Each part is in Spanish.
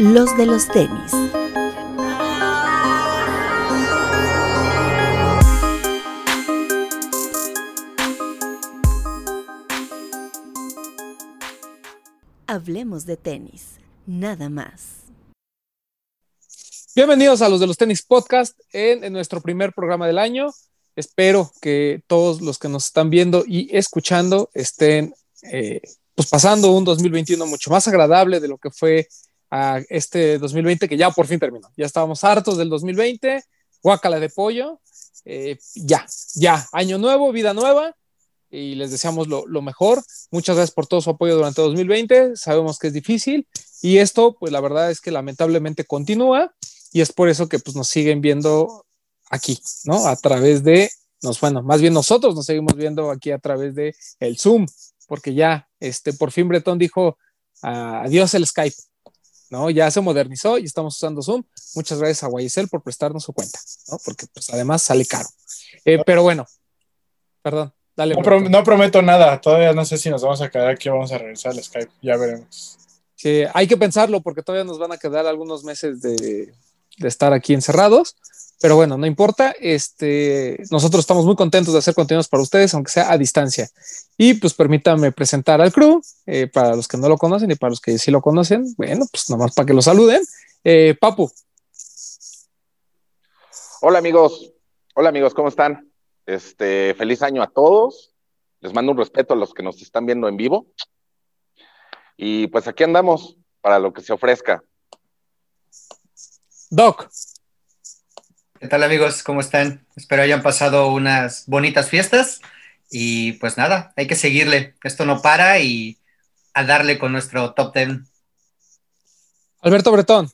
los de los tenis. Hablemos de tenis, nada más. Bienvenidos a los de los tenis podcast en, nuestro primer programa del año. Espero que todos los que nos están viendo y escuchando estén eh, pues pasando un 2021 mucho más agradable de lo que fue a este 2020 que ya por fin terminó. Ya estábamos hartos del 2020, guácala de pollo, eh, ya, ya, año nuevo, vida nueva y les deseamos lo, lo, mejor. Muchas gracias por todo su apoyo durante 2020, sabemos que es difícil y esto pues la verdad es que lamentablemente continúa y es por eso que pues nos siguen viendo aquí, ¿no? A través de, nos, bueno, más bien nosotros nos seguimos viendo aquí a través de el Zoom, porque ya, este, por fin Bretón dijo adiós el Skype. ¿No? Ya se modernizó y estamos usando Zoom. Muchas gracias a Guayesel por prestarnos su cuenta, ¿no? Porque pues además sale caro. Eh, pero bueno, perdón, dale. No, prometo nada, todavía no sé si nos vamos a quedar aquí o vamos a regresar al Skype, ya veremos. Sí, hay que pensarlo porque todavía nos van a quedar algunos meses de, de estar aquí encerrados. Pero bueno, no importa. Este, nosotros estamos muy contentos de hacer contenidos para ustedes, aunque sea a distancia. Y pues permítanme presentar al crew, eh, para los que no lo conocen y para los que sí lo conocen. Bueno, pues nomás para que lo saluden. Eh, Papu. Hola amigos, hola amigos, ¿cómo están? Este, feliz año a todos. Les mando un respeto a los que nos están viendo en vivo. Y pues aquí andamos para lo que se ofrezca. Doc. ¿Qué tal amigos? ¿Cómo están? Espero hayan pasado unas bonitas fiestas y pues nada, hay que seguirle. Esto no para y a darle con nuestro top 10. Alberto Bretón.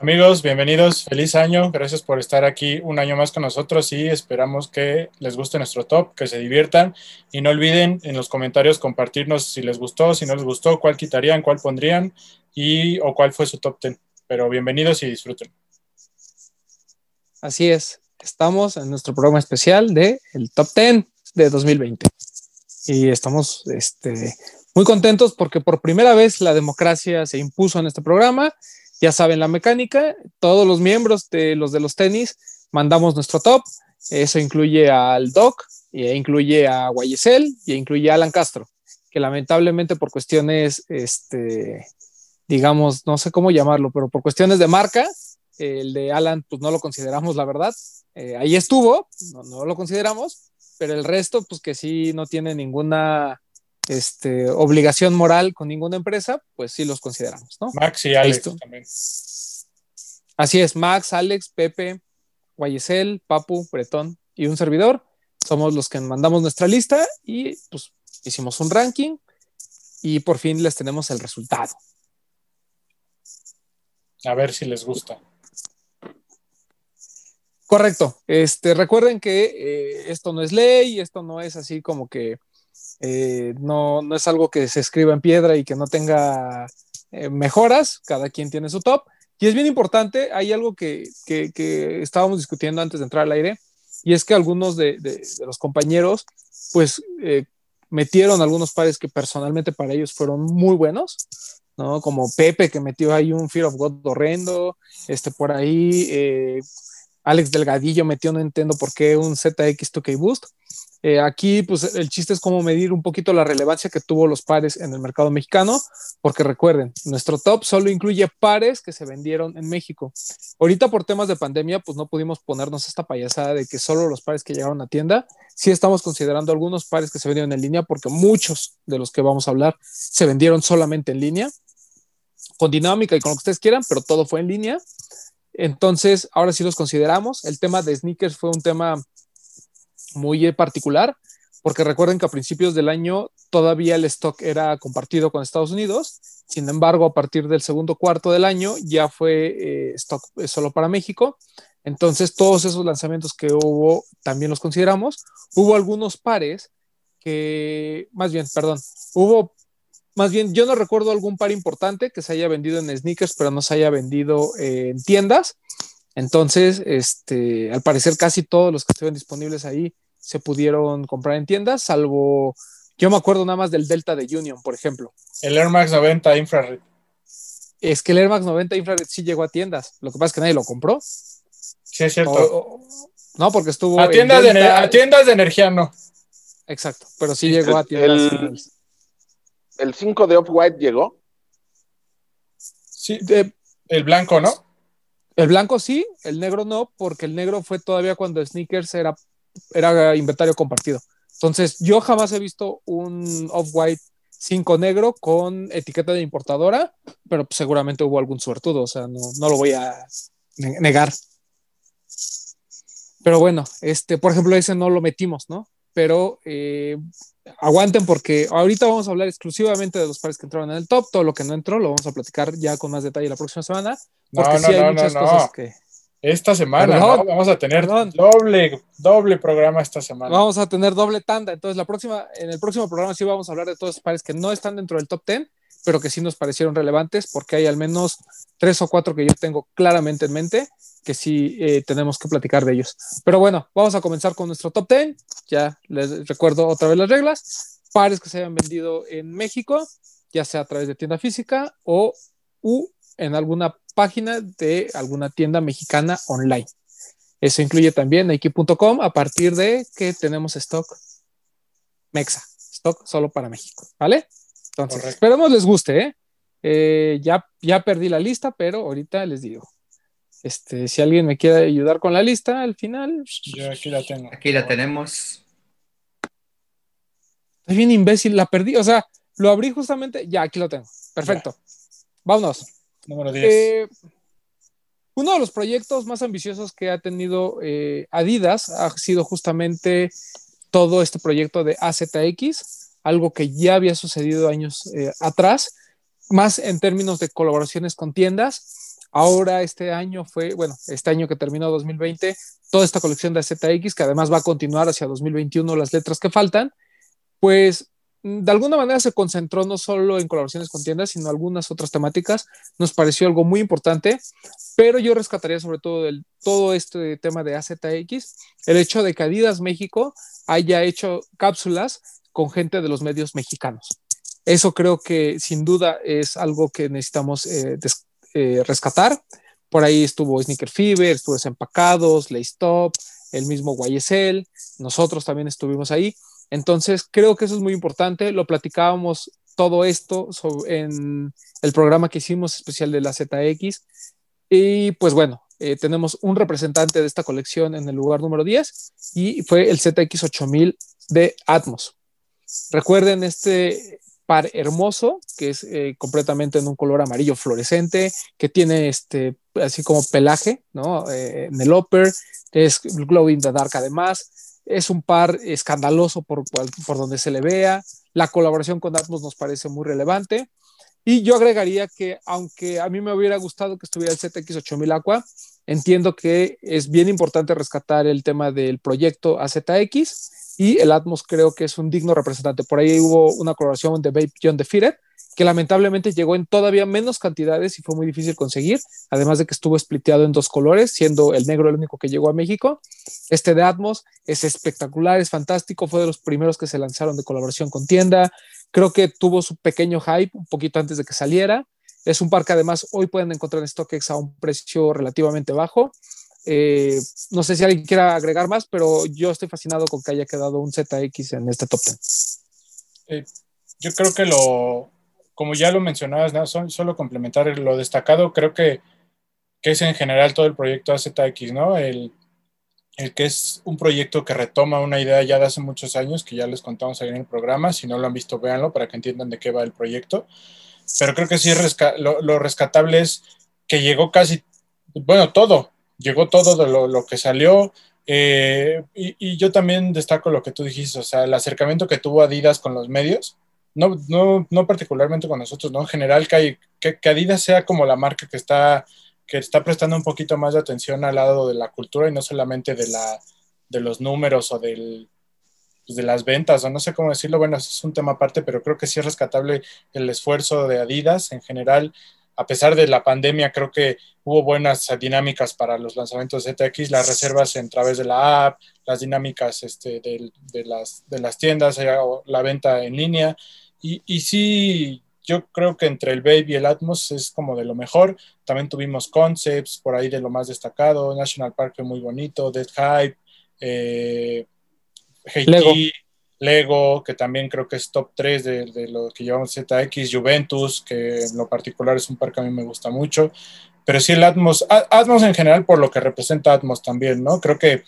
Amigos, bienvenidos, feliz año, gracias por estar aquí un año más con nosotros y esperamos que les guste nuestro top, que se diviertan y no olviden en los comentarios compartirnos si les gustó, si no les gustó, cuál quitarían, cuál pondrían y o cuál fue su top 10. Pero bienvenidos y disfruten. Así es, estamos en nuestro programa especial de el Top 10 de 2020. Y estamos este, muy contentos porque por primera vez la democracia se impuso en este programa. Ya saben la mecánica, todos los miembros de los de los tenis mandamos nuestro top. Eso incluye al Doc, e incluye a Guayesel y incluye a Alan Castro, que lamentablemente por cuestiones, este, digamos, no sé cómo llamarlo, pero por cuestiones de marca, el de Alan, pues no lo consideramos, la verdad. Eh, ahí estuvo, no, lo consideramos, pero el resto, pues que sí no tiene ninguna este, obligación moral con ninguna empresa, pues sí los consideramos, ¿no? Max y Alex también. Así es, Max, Alex, Pepe, Guayesel, Papu, Bretón y un servidor. Somos los que mandamos nuestra lista y pues hicimos un ranking y por fin les tenemos el resultado. A ver si les gusta. Correcto. Este, recuerden que eh, esto no es ley, esto no es así como que eh, no, no, es algo que se escriba en piedra y que no tenga eh, mejoras. Cada quien tiene su top. Y es bien importante, hay algo que, que, estábamos discutiendo antes de entrar al aire, y es que algunos de, de, de los compañeros, pues, metieron algunos pares que personalmente para ellos fueron muy buenos, ¿no? Como Pepe que metió ahí un Fear of God horrendo, este por ahí Alex Delgadillo metió, no entiendo por qué, un ZX2K Boost. Eh, aquí, pues el chiste es cómo medir un poquito la relevancia que tuvo los pares en el mercado mexicano, porque recuerden, nuestro top solo incluye pares que se vendieron en México. Ahorita por temas de pandemia, pues no pudimos ponernos esta payasada de que solo los pares que llegaron a tienda, sí estamos considerando algunos pares que se vendieron en línea, porque muchos de los que vamos a hablar se vendieron solamente en línea, con dinámica y con lo que ustedes quieran, pero todo fue en línea. Entonces, ahora sí los consideramos. El tema de sneakers fue un tema muy particular, porque recuerden que a principios del año todavía el stock era compartido con Estados Unidos. Sin embargo, a partir del segundo cuarto del año ya fue eh, stock solo para México. Entonces, todos esos lanzamientos que hubo también los consideramos. Hubo algunos pares que, más bien, perdón, hubo más bien, yo no recuerdo algún par importante que se haya vendido en sneakers, pero no se haya vendido eh, en tiendas. Entonces, este, al parecer casi todos los que estuvieron disponibles ahí se pudieron comprar en tiendas, salvo, yo me acuerdo nada más del Delta de Union, por ejemplo. El Air Max 90 Infrared. es que el Air Max 90 Infrared sí llegó a tiendas. Lo que pasa es que nadie lo compró. Sí, es cierto. O- o- no, porque estuvo. a, en tiendas de, a tiendas de energía no. Exacto, pero sí Sí, llegó a tiendas. El 5 de Off-White llegó. Sí, De- el blanco, ¿no? el blanco sí, el negro no, porque el negro fue todavía cuando Sneakers era, era inventario compartido. Entonces, yo jamás he visto un Off-White 5 negro con etiqueta de importadora, pero pues, seguramente hubo algún suertudo, o sea, no, no lo voy a ne- negar. Pero bueno, este, por ejemplo, ese no lo metimos, ¿no? Pero eh, aguanten porque ahorita vamos a hablar exclusivamente de los pares que entraron en el top, todo lo que no entró lo vamos a platicar ya con más detalle la próxima semana, No, porque no, sí hay no, no, muchas no. cosas que... Esta semana, Perdón, ¿no? Vamos a tener perdón. doble, doble programa esta semana. Vamos a tener doble tanda. Entonces, la próxima, en el próximo programa sí vamos a hablar de todos esos pares que no están dentro del top 10, pero que sí nos parecieron relevantes, porque hay al menos tres o cuatro que yo tengo claramente en mente que sí eh, tenemos que platicar de ellos. Pero bueno, vamos a comenzar con nuestro top 10. Ya les recuerdo otra vez las reglas. Pares que se hayan vendido en México, ya sea a través de tienda física o u en alguna página de alguna tienda mexicana online. Eso incluye también Nike.com a partir de que tenemos stock Mexa, stock solo para México, ¿vale? Entonces, Correcto. esperemos les guste, ¿eh? Eh, ya, ya perdí la lista, pero ahorita les digo. Este, si alguien me quiere ayudar con la lista, al final, Yo aquí la tengo. Aquí la tenemos. es bien imbécil, la perdí, o sea, lo abrí justamente, ya, aquí lo tengo. Perfecto. Vámonos. Número 10. Eh, uno de los proyectos más ambiciosos que ha tenido eh, Adidas ha sido justamente todo este proyecto de AZX, algo que ya había sucedido años eh, atrás, más en términos de colaboraciones con tiendas. Ahora este año fue, bueno, este año que terminó 2020, toda esta colección de AZX, que además va a continuar hacia 2021 las letras que faltan, pues de alguna manera se concentró no solo en colaboraciones con tiendas, sino algunas otras temáticas. Nos pareció algo muy importante, pero yo rescataría sobre todo todo este tema de AZX, el hecho de que Adidas México haya hecho cápsulas con gente de los medios mexicanos. Eso creo que sin duda es algo que necesitamos eh, eh, rescatar. Por ahí estuvo Sneaker Fever, estuvo Desempacados, Laystop, el mismo YSL, nosotros también estuvimos ahí. Entonces, creo que eso es muy importante. Lo platicábamos todo esto en el programa que hicimos especial de la ZX. Y pues bueno, eh, tenemos un representante de esta colección en el lugar número 10 y fue el ZX8000 de Atmos. Recuerden este par hermoso que es eh, completamente en un color amarillo fluorescente, que tiene este así como pelaje, ¿no? Eh, en el upper, es glow in the dark además es un par escandaloso por, por donde se le vea. La colaboración con Atmos nos parece muy relevante. Y yo agregaría que, aunque a mí me hubiera gustado que estuviera el ZX8000 Aqua, entiendo que es bien importante rescatar el tema del proyecto AZX y el Atmos creo que es un digno representante. Por ahí hubo una colaboración de Babe John Defeated, que lamentablemente llegó en todavía menos cantidades y fue muy difícil conseguir, además de que estuvo spliteado en dos colores, siendo el negro el único que llegó a México. Este de Atmos es espectacular, es fantástico, fue de los primeros que se lanzaron de colaboración con tienda, creo que tuvo su pequeño hype un poquito antes de que saliera. Es un par que además hoy pueden encontrar en StockX a un precio relativamente bajo. Eh, no sé si alguien quiera agregar más, pero yo estoy fascinado con que haya quedado un ZX en este top 10. Eh, yo creo que lo, como ya lo mencionabas, ¿no? solo, complementar lo destacado, creo que, que, es en general todo el proyecto AZX, ¿no? El, el, que es un proyecto que retoma una idea ya de hace muchos años, que ya les contamos ahí en el programa, si no lo han visto, véanlo para que entiendan de qué va el proyecto. Pero creo que sí, lo, rescatable es que llegó casi, bueno, todo, llegó todo de lo, lo que salió. Eh, y, y yo también destaco lo que tú dijiste, o sea, el acercamiento que tuvo Adidas con los medios, no, no, no particularmente con nosotros, ¿no? En general, que, hay, que, que, Adidas sea como la marca que está, que está prestando un poquito más de atención al lado de la cultura y no solamente de, la, de los números o del, pues de las ventas, o no sé cómo decirlo, bueno, es un tema aparte, pero creo que sí es rescatable el esfuerzo de Adidas en general. A pesar de la pandemia, creo que hubo buenas dinámicas para los lanzamientos de ZX, las reservas en través de la app, las dinámicas este, de, las, de las tiendas, la venta en línea. Y, y sí, yo creo que entre el Babe y el Atmos es como de lo mejor. También tuvimos Concepts, por ahí de lo más destacado. National Park fue muy bonito, Dead Hype, eh. Lego, que también creo que es top 3 de, de lo que llevamos ZX, Juventus, que en lo particular es un parque que a mí me gusta mucho. Pero sí, el Atmos, Atmos en general, por lo que representa Atmos también, ¿no? Creo que,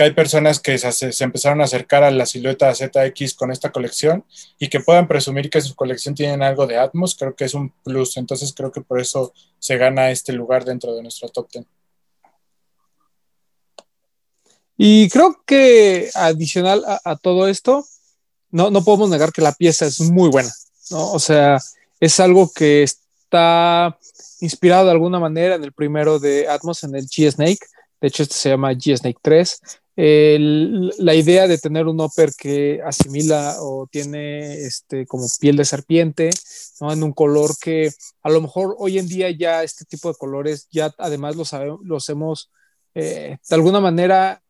hay personas que se, se empezaron a acercar a la silueta ZX con esta colección y que puedan presumir que su colección tienen algo de Atmos, creo que es un plus. Entonces creo que por eso se gana este lugar dentro de nuestro top 10. Y creo que adicional a, todo esto, no, no podemos negar que la pieza es muy buena, ¿no? O sea, es algo que está inspirado de alguna manera en el primero de Atmos, en el G-Snake. De hecho, este se llama G-Snake 3. El- la idea de tener un upper que asimila o tiene este, como piel de serpiente, ¿no? en un color que a lo mejor hoy en día ya este tipo de colores, ya además los, los hemos eh, de alguna manera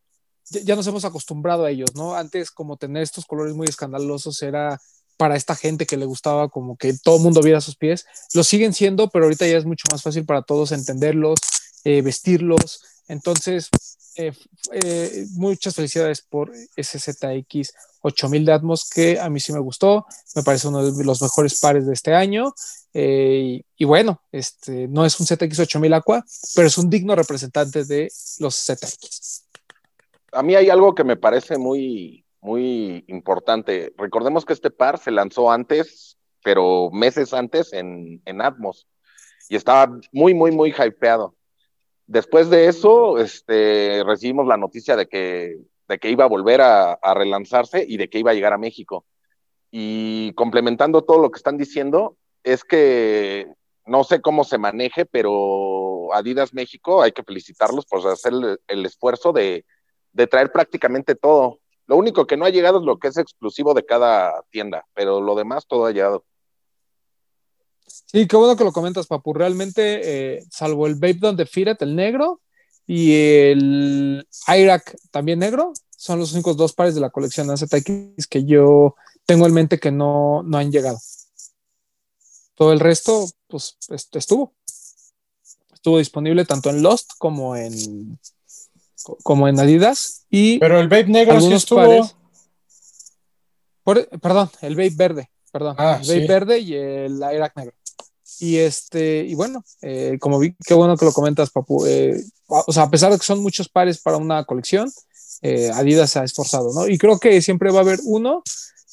ya, nos hemos acostumbrado a ellos, ¿no? Antes como tener estos colores muy escandalosos era para esta gente que le gustaba como que todo el mundo viera sus pies. Lo siguen siendo, pero ahorita ya es mucho más fácil para todos entenderlos, eh, vestirlos. Entonces, eh, eh, muchas felicidades por SZX 8000 de Atmos, que a mí sí me gustó, me parece uno de los mejores pares de este año. Y, y bueno, este no es un ZX 8000 Aqua, pero es un digno representante de los ZX. A mí hay algo que me parece muy, muy importante. Recordemos que este par se lanzó antes, pero meses antes en, en Atmos. Y estaba muy, muy, muy hypeado. Después de eso, este, recibimos la noticia de que, de que iba a volver a, relanzarse y de que iba a llegar a México. Y complementando todo lo que están diciendo, es que no sé cómo se maneje, pero Adidas México hay que felicitarlos por hacer el esfuerzo de, de traer prácticamente todo. Lo único que no ha llegado es lo que es exclusivo de cada tienda, pero lo demás todo ha llegado. Sí, qué bueno que lo comentas, Papu. Realmente, eh, salvo el Don't Defeat It, el negro, y el Irak también negro, son los únicos dos pares de la colección ZX que yo tengo en mente que no, no han llegado. Todo el resto, pues, est- estuvo. Estuvo disponible tanto en Lost como en, como en Adidas. Y Pero el Babe Negro sí estuvo. pares. por- perdón, el Babe verde, perdón. Ah, el sí. verde y el Irak negro. Y este, y bueno, eh, como vi, qué bueno que lo comentas, Papu. eh, o sea, a pesar de que son muchos pares para una colección, eh, Adidas se ha esforzado, ¿no? Y creo que siempre va a haber uno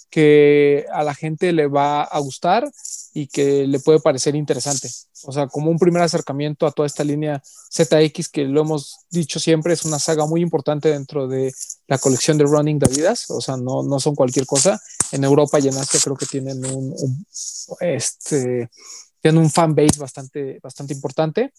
que a la gente le va a gustar y que le puede parecer interesante. O sea, como un primer acercamiento a toda esta línea ZX que lo hemos dicho siempre, es una saga muy importante dentro de la colección de running de Adidas. O sea, no, no son cualquier cosa. En Europa y en Asia creo que tienen un, un este, tienen un fan base bastante, bastante importante.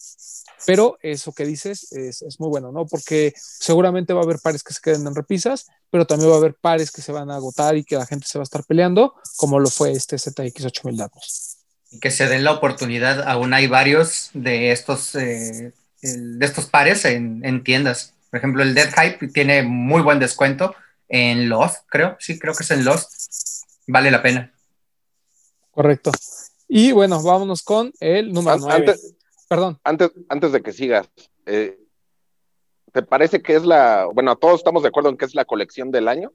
Pero eso que dices es, es, muy bueno, ¿no? Porque seguramente va a haber pares que se queden en repisas, pero también va a haber pares que se van a agotar y que la gente se va a estar peleando, como lo fue este ZX 8000 datos. Y que se den la oportunidad, aún hay varios de estos, eh, de estos pares en, en, tiendas. Por ejemplo, el Dead Hype tiene muy buen descuento en Lost, creo, sí, creo que es en Lost. Vale la pena. Correcto. Y bueno, vámonos con el número 9. Antes, Perdón. Antes, antes de que sigas, eh, ¿te parece que es la, bueno, todos estamos de acuerdo en que es la colección del año?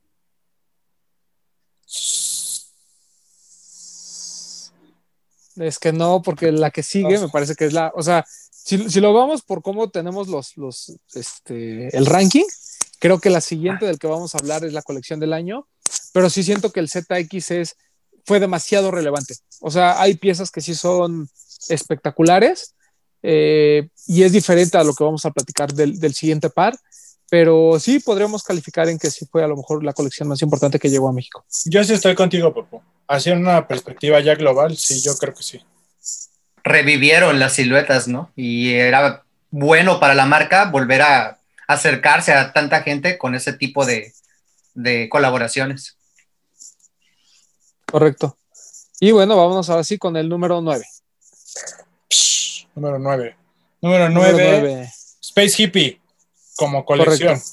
Es que no, porque la que sigue me parece que es la, o sea, si, si lo vamos por cómo tenemos los, los, este, el ranking, creo que la siguiente del que vamos a hablar es la colección del año, pero sí siento que el ZX es, fue demasiado relevante. O sea, hay piezas que sí son espectaculares, eh, y es diferente a lo que vamos a platicar del, del, siguiente par, pero sí podríamos calificar en que sí fue a lo mejor la colección más importante que llegó a México. Yo sí estoy contigo, Popo. Así en una perspectiva ya global, sí, yo creo que sí. Revivieron las siluetas, ¿no? Y era bueno para la marca volver a acercarse a tanta gente con ese tipo de, de colaboraciones. Correcto. Y bueno, vámonos ahora sí con el número 9. Número 9. Número 9. Space Hippie como colección. Correcto.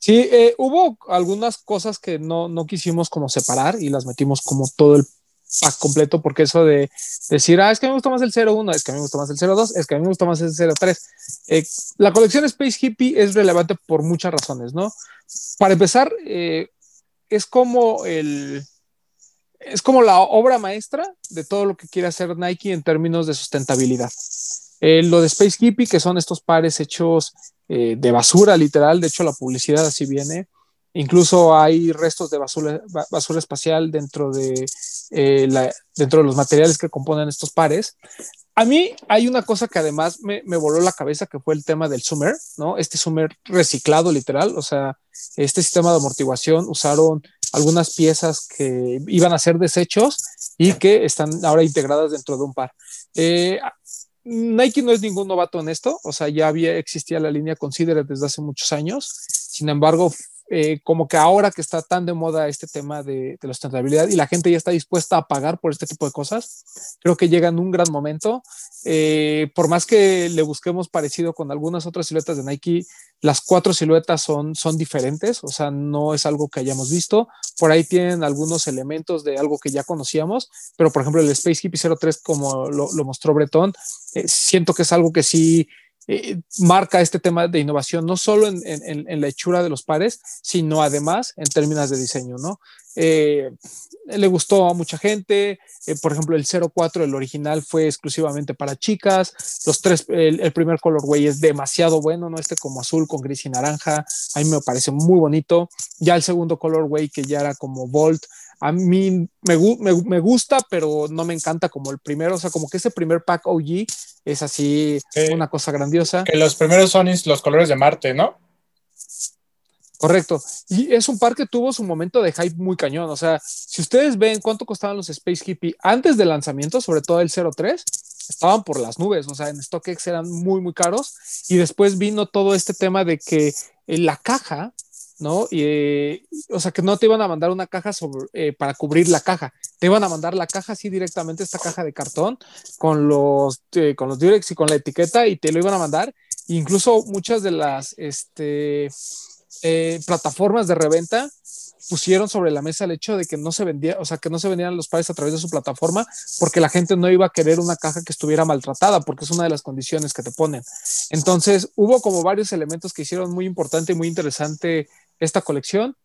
Sí, eh, hubo algunas cosas que no, no, quisimos como separar y las metimos como todo el pack completo, porque eso de decir, ah, es que a mí me gusta más el 01, es que a mí me gusta más el 02, es que a mí me gusta más el 03. Eh, la colección Space Hippie es relevante por muchas razones, ¿no? Para empezar, eh, es como el es como la obra maestra de todo lo que quiere hacer Nike en términos de sustentabilidad. Eh, lo de Space Hippie, que son estos pares hechos eh, de basura, literal, de hecho la publicidad así viene. Incluso hay restos de basura, basura espacial dentro de, eh, dentro de los materiales que componen estos pares. A mí hay una cosa que además me, me, voló la cabeza, que fue el tema del Summer, ¿no? Este Summer reciclado, literal, o sea, este sistema de amortiguación usaron algunas piezas que iban a ser desechos y que están ahora integradas dentro de un par. Eh, Nike no es ningún novato en esto, o sea, ya había, existía la línea Consider desde hace muchos años, sin embargo, eh, como que ahora que está tan de moda este tema de, la sustentabilidad y la gente ya está dispuesta a pagar por este tipo de cosas, creo que llega en un gran momento. Eh, por más que le busquemos parecido con algunas otras siluetas de Nike, las cuatro siluetas son, diferentes, o sea, no es algo que hayamos visto. Por ahí tienen algunos elementos de algo que ya conocíamos, pero por ejemplo el Space Hippie 03, como lo, lo mostró Breton, eh, siento que es algo que sí eh, marca este tema de innovación, no solo en, en, la hechura de los pares, sino además en términos de diseño, ¿no? Eh, le gustó a mucha gente, eh, por ejemplo, el 04, el original, fue exclusivamente para chicas, los tres, el, el primer colorway es demasiado bueno, ¿no? Este como azul con gris y naranja, a mí me parece muy bonito, ya el segundo colorway que ya era como Volt, a mí me, me, me, gusta, pero no me encanta como el primero. O sea, como que ese primer pack OG es así una cosa grandiosa. Que los primeros son los colores de Marte, ¿no? Correcto. Y es un par que tuvo su momento de hype muy cañón. O sea, si ustedes ven cuánto costaban los Space Hippie antes del lanzamiento, sobre todo el 03, estaban por las nubes. O sea, en StockX eran muy, muy caros. Y después vino todo este tema de que en la caja ¿no? Y, eh, o sea, que no te iban a mandar una caja eh, para cubrir la caja, te iban a mandar la caja así directamente, esta caja de cartón, con los, eh, con los directs y con la etiqueta, y te lo iban a mandar. Incluso muchas de las este, plataformas de reventa pusieron sobre la mesa el hecho de que no se vendía, o sea, que no se vendían los pares a través de su plataforma porque la gente no iba a querer una caja que estuviera maltratada porque es una de las condiciones que te ponen. Entonces, hubo como varios elementos que hicieron muy importante y muy interesante esta colección.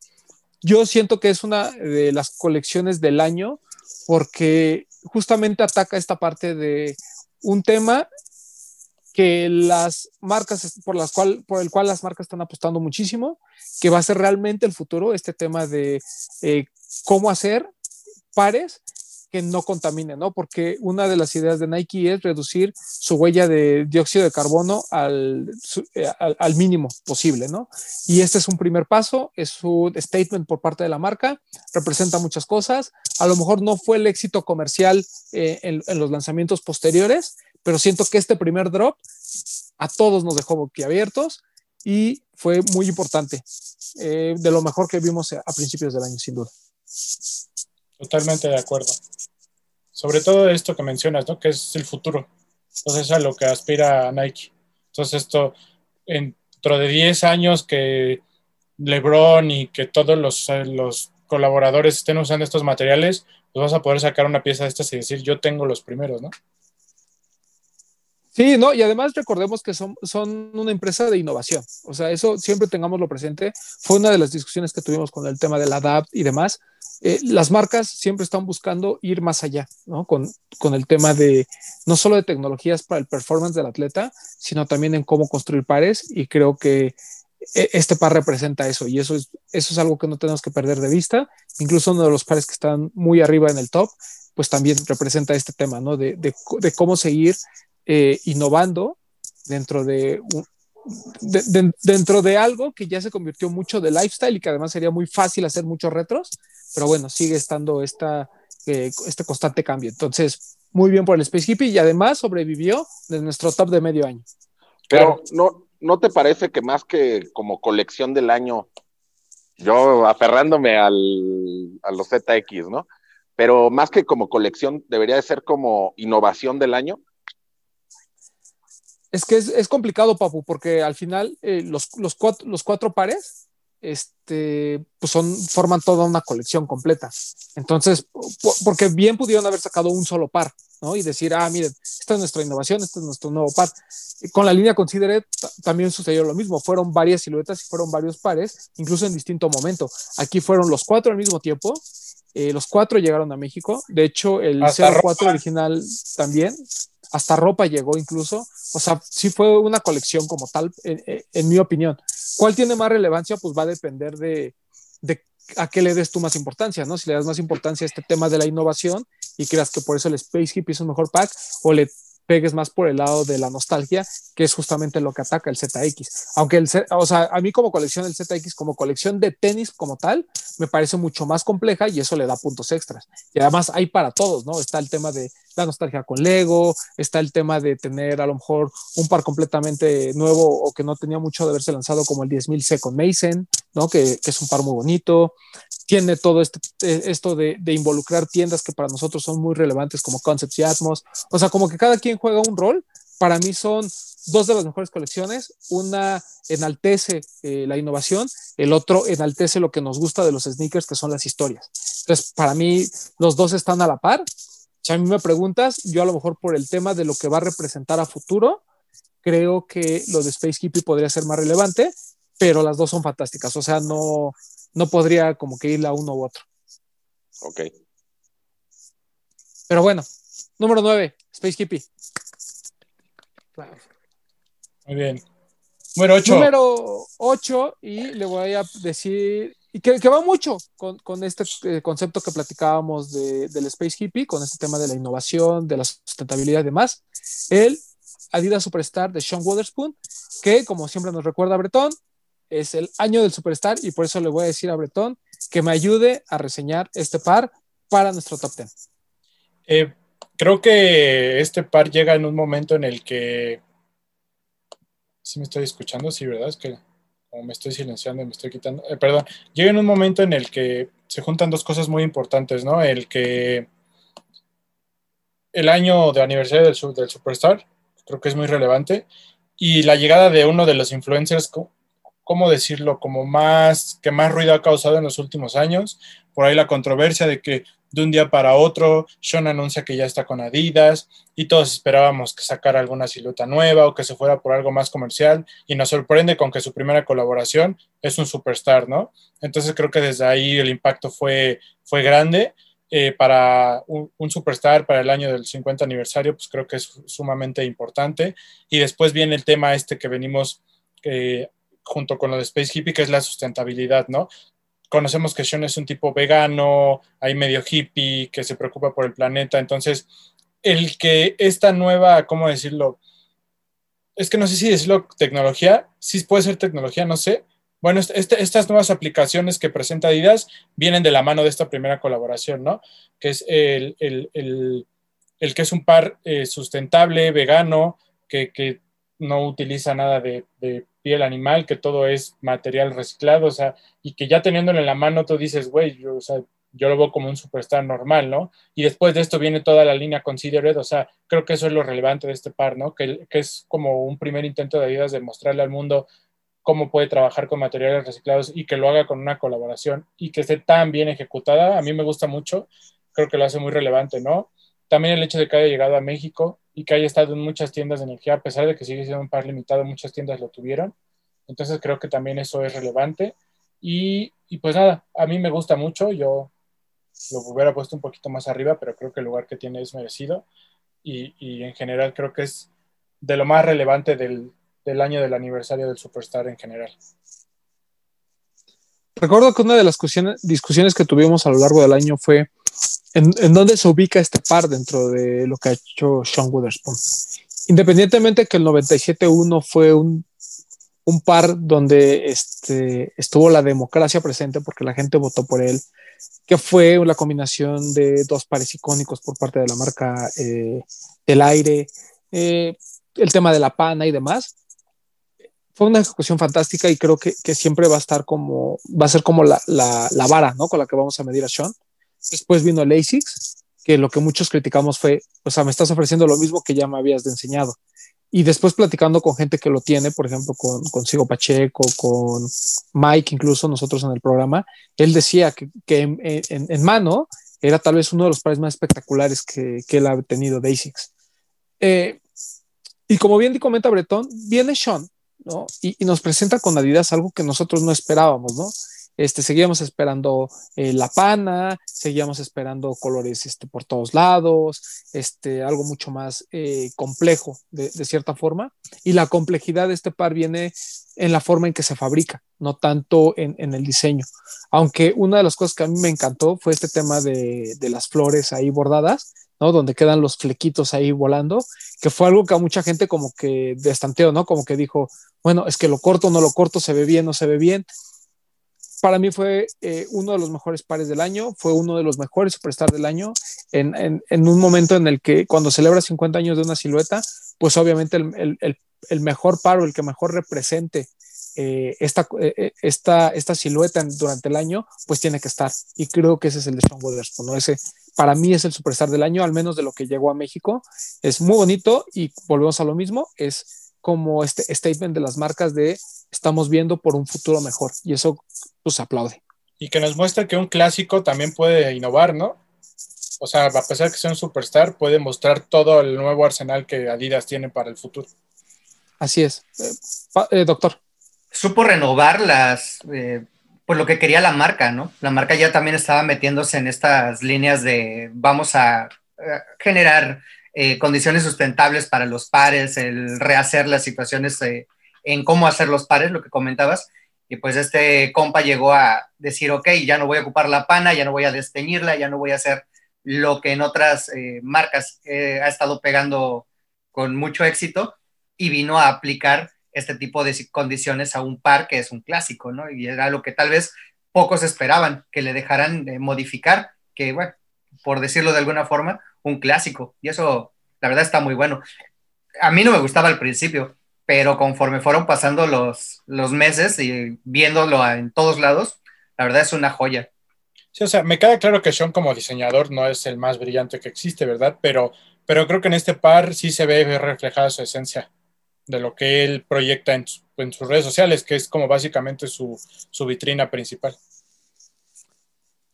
Yo siento que es una de las colecciones del año porque justamente ataca esta parte de un tema que las marcas por las cual por el cual las marcas están apostando muchísimo que va a ser realmente el futuro este tema de eh, cómo hacer pares que no contaminen, ¿no? Porque una de las ideas de Nike es reducir su huella de dióxido de carbono al, al, al, mínimo posible, ¿no? Y este es un primer paso, es un statement por parte de la marca, representa muchas cosas, a lo mejor no fue el éxito comercial eh, en los lanzamientos posteriores, pero siento que este primer drop a todos nos dejó boquiabiertos y fue muy importante, eh, de lo mejor que vimos a principios del año, sin duda. Totalmente de acuerdo. Sobre todo esto que mencionas, ¿no? Que es el futuro. Entonces, a lo que aspira Nike. Entonces, esto, dentro de 10 años que LeBron y que todos los, los colaboradores estén usando estos materiales, pues vas a poder sacar una pieza de estas y decir, yo tengo los primeros, ¿no? Sí, no, y además recordemos que son, son una empresa de innovación. O sea, eso siempre tengámoslo presente. Fue una de las discusiones que tuvimos con el tema de la DAP y demás. Eh, las marcas siempre están buscando ir más allá, ¿no? Con, con, el tema de no solo de tecnologías para el performance del atleta, sino también en cómo construir pares. Y creo que este par representa eso. Y eso es, eso es algo que no tenemos que perder de vista. Incluso uno de los pares que están muy arriba en el top, pues también representa este tema, ¿no? De, de cómo seguir eh, innovando dentro de, de, de, dentro de algo que ya se convirtió mucho de lifestyle y que además sería muy fácil hacer muchos retros, pero bueno, sigue estando esta, eh, este constante cambio. Entonces, muy bien por el Space Hippie y además sobrevivió de nuestro top de medio año. Pero no, ¿no te parece que más que como colección del año, yo aferrándome al, a los ZX, ¿no? Pero más que como colección, debería de ser como innovación del año. Es que es, complicado, Papu, porque al final eh, los, cuatro, pares este, pues forman toda una colección completa. Entonces, porque bien pudieron haber sacado un solo par, ¿no? Y decir, ah, miren, esta es nuestra innovación, este es nuestro nuevo par. con la línea Considerate también sucedió lo mismo, fueron varias siluetas y fueron varios pares, incluso en distinto momento. Aquí fueron los cuatro al mismo tiempo, eh, los cuatro llegaron a México, de hecho el 04 original también, hasta ropa llegó incluso, o sea, sí fue una colección como tal, en, mi opinión. ¿Cuál tiene más relevancia? Pues va a depender de, a qué le des tú más importancia, ¿no? Si le das más importancia a este tema de la innovación y creas que por eso el Space Hippie es un mejor pack, o le pegues más por el lado de la nostalgia, que es justamente lo que ataca el ZX. Aunque el, o sea, a mí como colección el ZX, como colección de tenis como tal, me parece mucho más compleja y eso le da puntos extras. Y además hay para todos, ¿no? Está el tema de la nostalgia con Lego, está el tema de tener a lo mejor un par completamente nuevo o que no tenía mucho de haberse lanzado como el 10.000 C con Mason, ¿no? Que, es un par muy bonito. Tiene todo este, eh, esto de, de, involucrar tiendas que para nosotros son muy relevantes como Concepts y Atmos. O sea, como que cada quien juega un rol. Para mí son dos de las mejores colecciones. Una enaltece eh, la innovación, el otro enaltece lo que nos gusta de los sneakers, que son las historias. Entonces, para mí, los dos están a la par si a mí me preguntas, yo a lo mejor por el tema de lo que va a representar a futuro, creo que lo de Space Hippie podría ser más relevante, pero las dos son fantásticas. O sea, no, no podría como que ir a uno u otro. Ok. Pero bueno, número 9, Space Hippie. Muy bien. Número 8. Número 8, y le voy a decir y que, va mucho con, con este eh, concepto que platicábamos de, del Space Hippie, con este tema de la innovación, de la sustentabilidad y demás. El Adidas Superstar de Sean Waterspoon, que como siempre nos recuerda a Bretón, es el año del Superstar y por eso le voy a decir a Bretón que me ayude a reseñar este par para nuestro top 10. Eh, creo que este par llega en un momento en el que... Si me estoy escuchando, sí, ¿verdad? Es que como me estoy silenciando me estoy quitando, eh, perdón, llega en un momento en el que se juntan dos cosas muy importantes, ¿no? El que el año de aniversario del, del Superstar, creo que es muy relevante, y la llegada de uno de los influencers, ¿cómo decirlo? Como más, que más ruido ha causado en los últimos años, por ahí la controversia de que de un día para otro, Sean anuncia que ya está con Adidas y todos esperábamos que sacara alguna silueta nueva o que se fuera por algo más comercial y nos sorprende con que su primera colaboración es un superstar, ¿no? Entonces creo que desde ahí el impacto fue, fue grande. Eh, para un, superstar para el año del 50 aniversario, pues creo que es sumamente importante. Y después viene el tema este que venimos eh, junto con lo de Space Hippie, que es la sustentabilidad, ¿no? Conocemos que Sean es un tipo vegano, hay medio hippie, que se preocupa por el planeta. Entonces, el que esta nueva, ¿cómo decirlo? Es que no sé si decirlo tecnología, sí puede ser tecnología, no sé. Bueno, este, estas nuevas aplicaciones que presenta Adidas vienen de la mano de esta primera colaboración, ¿no? Que es el, que es un par eh, sustentable, vegano, que, no utiliza nada de piel animal, que todo es material reciclado, o sea, y que ya teniéndolo en la mano tú dices, güey, yo, o sea, yo lo veo como un superstar normal, ¿no? Y después de esto viene toda la línea Considered, o sea, creo que eso es lo relevante de este par, ¿no? Que, que es como un primer intento de Adidas de mostrarle al mundo cómo puede trabajar con materiales reciclados y que lo haga con una colaboración y que esté tan bien ejecutada, a mí me gusta mucho, creo que lo hace muy relevante, ¿no? También el hecho de que haya llegado a México y que haya estado en muchas tiendas de energía, a pesar de que sigue siendo un par limitado, muchas tiendas lo tuvieron. Entonces creo que también eso es relevante. Y, pues nada, a mí me gusta mucho, yo lo hubiera puesto un poquito más arriba, pero creo que el lugar que tiene es merecido. Y, y en general creo que es de lo más relevante del, del año del aniversario del Superstar en general. Recuerdo que una de las discusiones que tuvimos a lo largo del año fue ¿En, dónde se ubica este par dentro de lo que ha hecho Sean Witherspoon? Independientemente que el 97-1 fue un, par donde este, estuvo la democracia presente porque la gente votó por él, que fue una combinación de dos pares icónicos por parte de la marca eh, El Aire, eh, el tema de la pana y demás. Fue una ejecución fantástica y creo que, que siempre va a estar como, va a ser como la, la, la vara, ¿no? Con la que vamos a medir a Sean Después vino el ASICS, que lo que muchos criticamos fue, o sea, me estás ofreciendo lo mismo que ya me habías enseñado. y después platicando con gente que lo tiene, por ejemplo, con, con Sigo Pacheco, con Mike, incluso nosotros en el programa, él decía que, que en, en, en, mano era tal vez uno de los pares más espectaculares que, que él ha tenido de ASICS. Eh, y como bien comenta Bretón, viene Sean, Y, nos presenta con Adidas algo que nosotros no esperábamos, ¿no? Este, seguíamos esperando eh, la pana, seguíamos esperando colores este, por todos lados, este, algo mucho más eh, complejo de, cierta forma. Y la complejidad de este par viene en la forma en que se fabrica, no tanto en, el diseño. Aunque una de las cosas que a mí me encantó fue este tema de las flores ahí bordadas, ¿no? Donde quedan los flequitos ahí volando, que fue algo que a mucha gente como que destanteó, ¿no? Como que dijo, bueno, es que lo corto, no lo corto, se ve bien, no se ve bien para mí fue eh, uno de los mejores pares del año, fue uno de los mejores superstars del año, en, en, en, un momento en el que cuando celebra 50 años de una silueta, pues obviamente el, el, el mejor par o el que mejor represente eh, esta, eh, esta, esta silueta durante el año, pues tiene que estar. Y creo que ese es el de Sean Witherspoon, ¿no? Ese para mí es el superstar del año, al menos de lo que llegó a México. Es muy bonito y volvemos a lo mismo, es como este statement de las marcas de estamos viendo por un futuro mejor y eso pues aplaude. Y que nos muestra que un clásico también puede innovar, ¿no? O sea, a pesar de que sea un superstar, puede mostrar todo el nuevo arsenal que Adidas tiene para el futuro. Así es. Eh, eh, doctor. Supo renovar las, eh, pues lo que quería la marca, ¿no? La marca ya también estaba metiéndose en estas líneas de vamos a generar eh, condiciones sustentables para los pares, el rehacer las situaciones eh, en cómo hacer los pares, lo que comentabas. Y pues este compa llegó a decir, ok, ya no voy a ocupar la pana, ya no voy a desteñirla, ya no voy a hacer lo que en otras eh, marcas eh, ha estado pegando con mucho éxito y vino a aplicar este tipo de condiciones a un par que es un clásico, ¿no? Y era lo que tal vez pocos esperaban, que le dejaran eh, modificar, que bueno, por decirlo de alguna forma, un clásico. Y eso, la verdad, está muy bueno. A mí no me gustaba al principio, pero conforme fueron pasando los, los meses y viéndolo en todos lados, la verdad es una joya. Sí, o sea, me queda claro que Sean como diseñador no es el más brillante que existe, ¿verdad? Pero, pero creo que en este par sí se ve reflejada su esencia de lo que él proyecta en, en sus redes sociales, que es como básicamente su, su vitrina principal.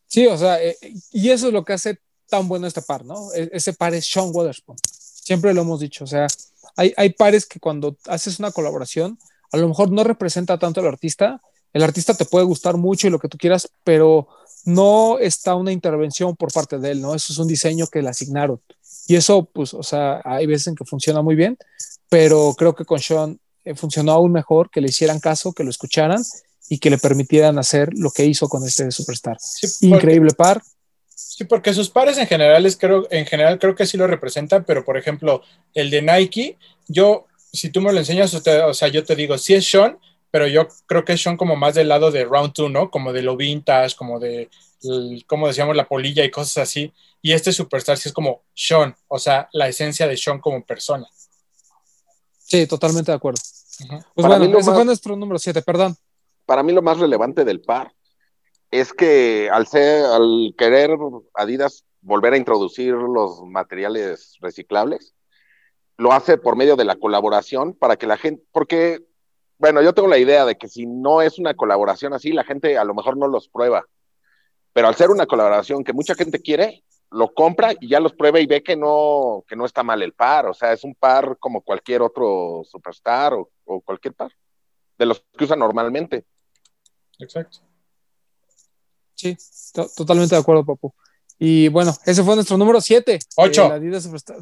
Sí, o sea, eh, y eso es lo que hace tan bueno este par, ¿no? E ese par es Sean Witherspoon. Siempre lo hemos dicho, o sea, hay, hay, pares que cuando haces una colaboración, a lo mejor no representa tanto al artista, el artista te puede gustar mucho y lo que tú quieras, pero no está una intervención por parte de él, ¿no? Eso es un diseño que le asignaron. Y eso, pues, o sea, hay veces en que funciona muy bien, pero creo que con Sean eh, funcionó aún mejor, que le hicieran caso, que lo escucharan y que le permitieran hacer lo que hizo con este superstar. Sí, Increíble par. Sí, porque sus pares en general, es, creo, en general creo que sí lo representan, pero por ejemplo, el de Nike, yo, si tú me lo enseñas, usted, o sea, yo te digo, sí es Sean, pero yo creo que son como más del lado de Round 2, ¿no? Como de lo vintage, como de, como decíamos, la polilla y cosas así. Y este Superstar sí es como Sean, o sea, la esencia de Sean como persona. Sí, totalmente de acuerdo. Pues para bueno, ese más, fue nuestro número 7, perdón. Para mí lo más relevante del par es que al, ser, al querer Adidas volver a introducir los materiales reciclables, lo hace por medio de la colaboración para que la gente, porque bueno, yo tengo la idea de que si no es una colaboración así, la gente a lo mejor no los prueba. Pero al ser una colaboración que mucha gente quiere, lo compra y ya los prueba y ve que no, que no está mal el par. O sea, es un par como cualquier otro superstar o, o cualquier par de los que usan normalmente. Exacto. Sí, to totalmente de acuerdo, Papu. Y bueno, ese fue nuestro número 7. 8.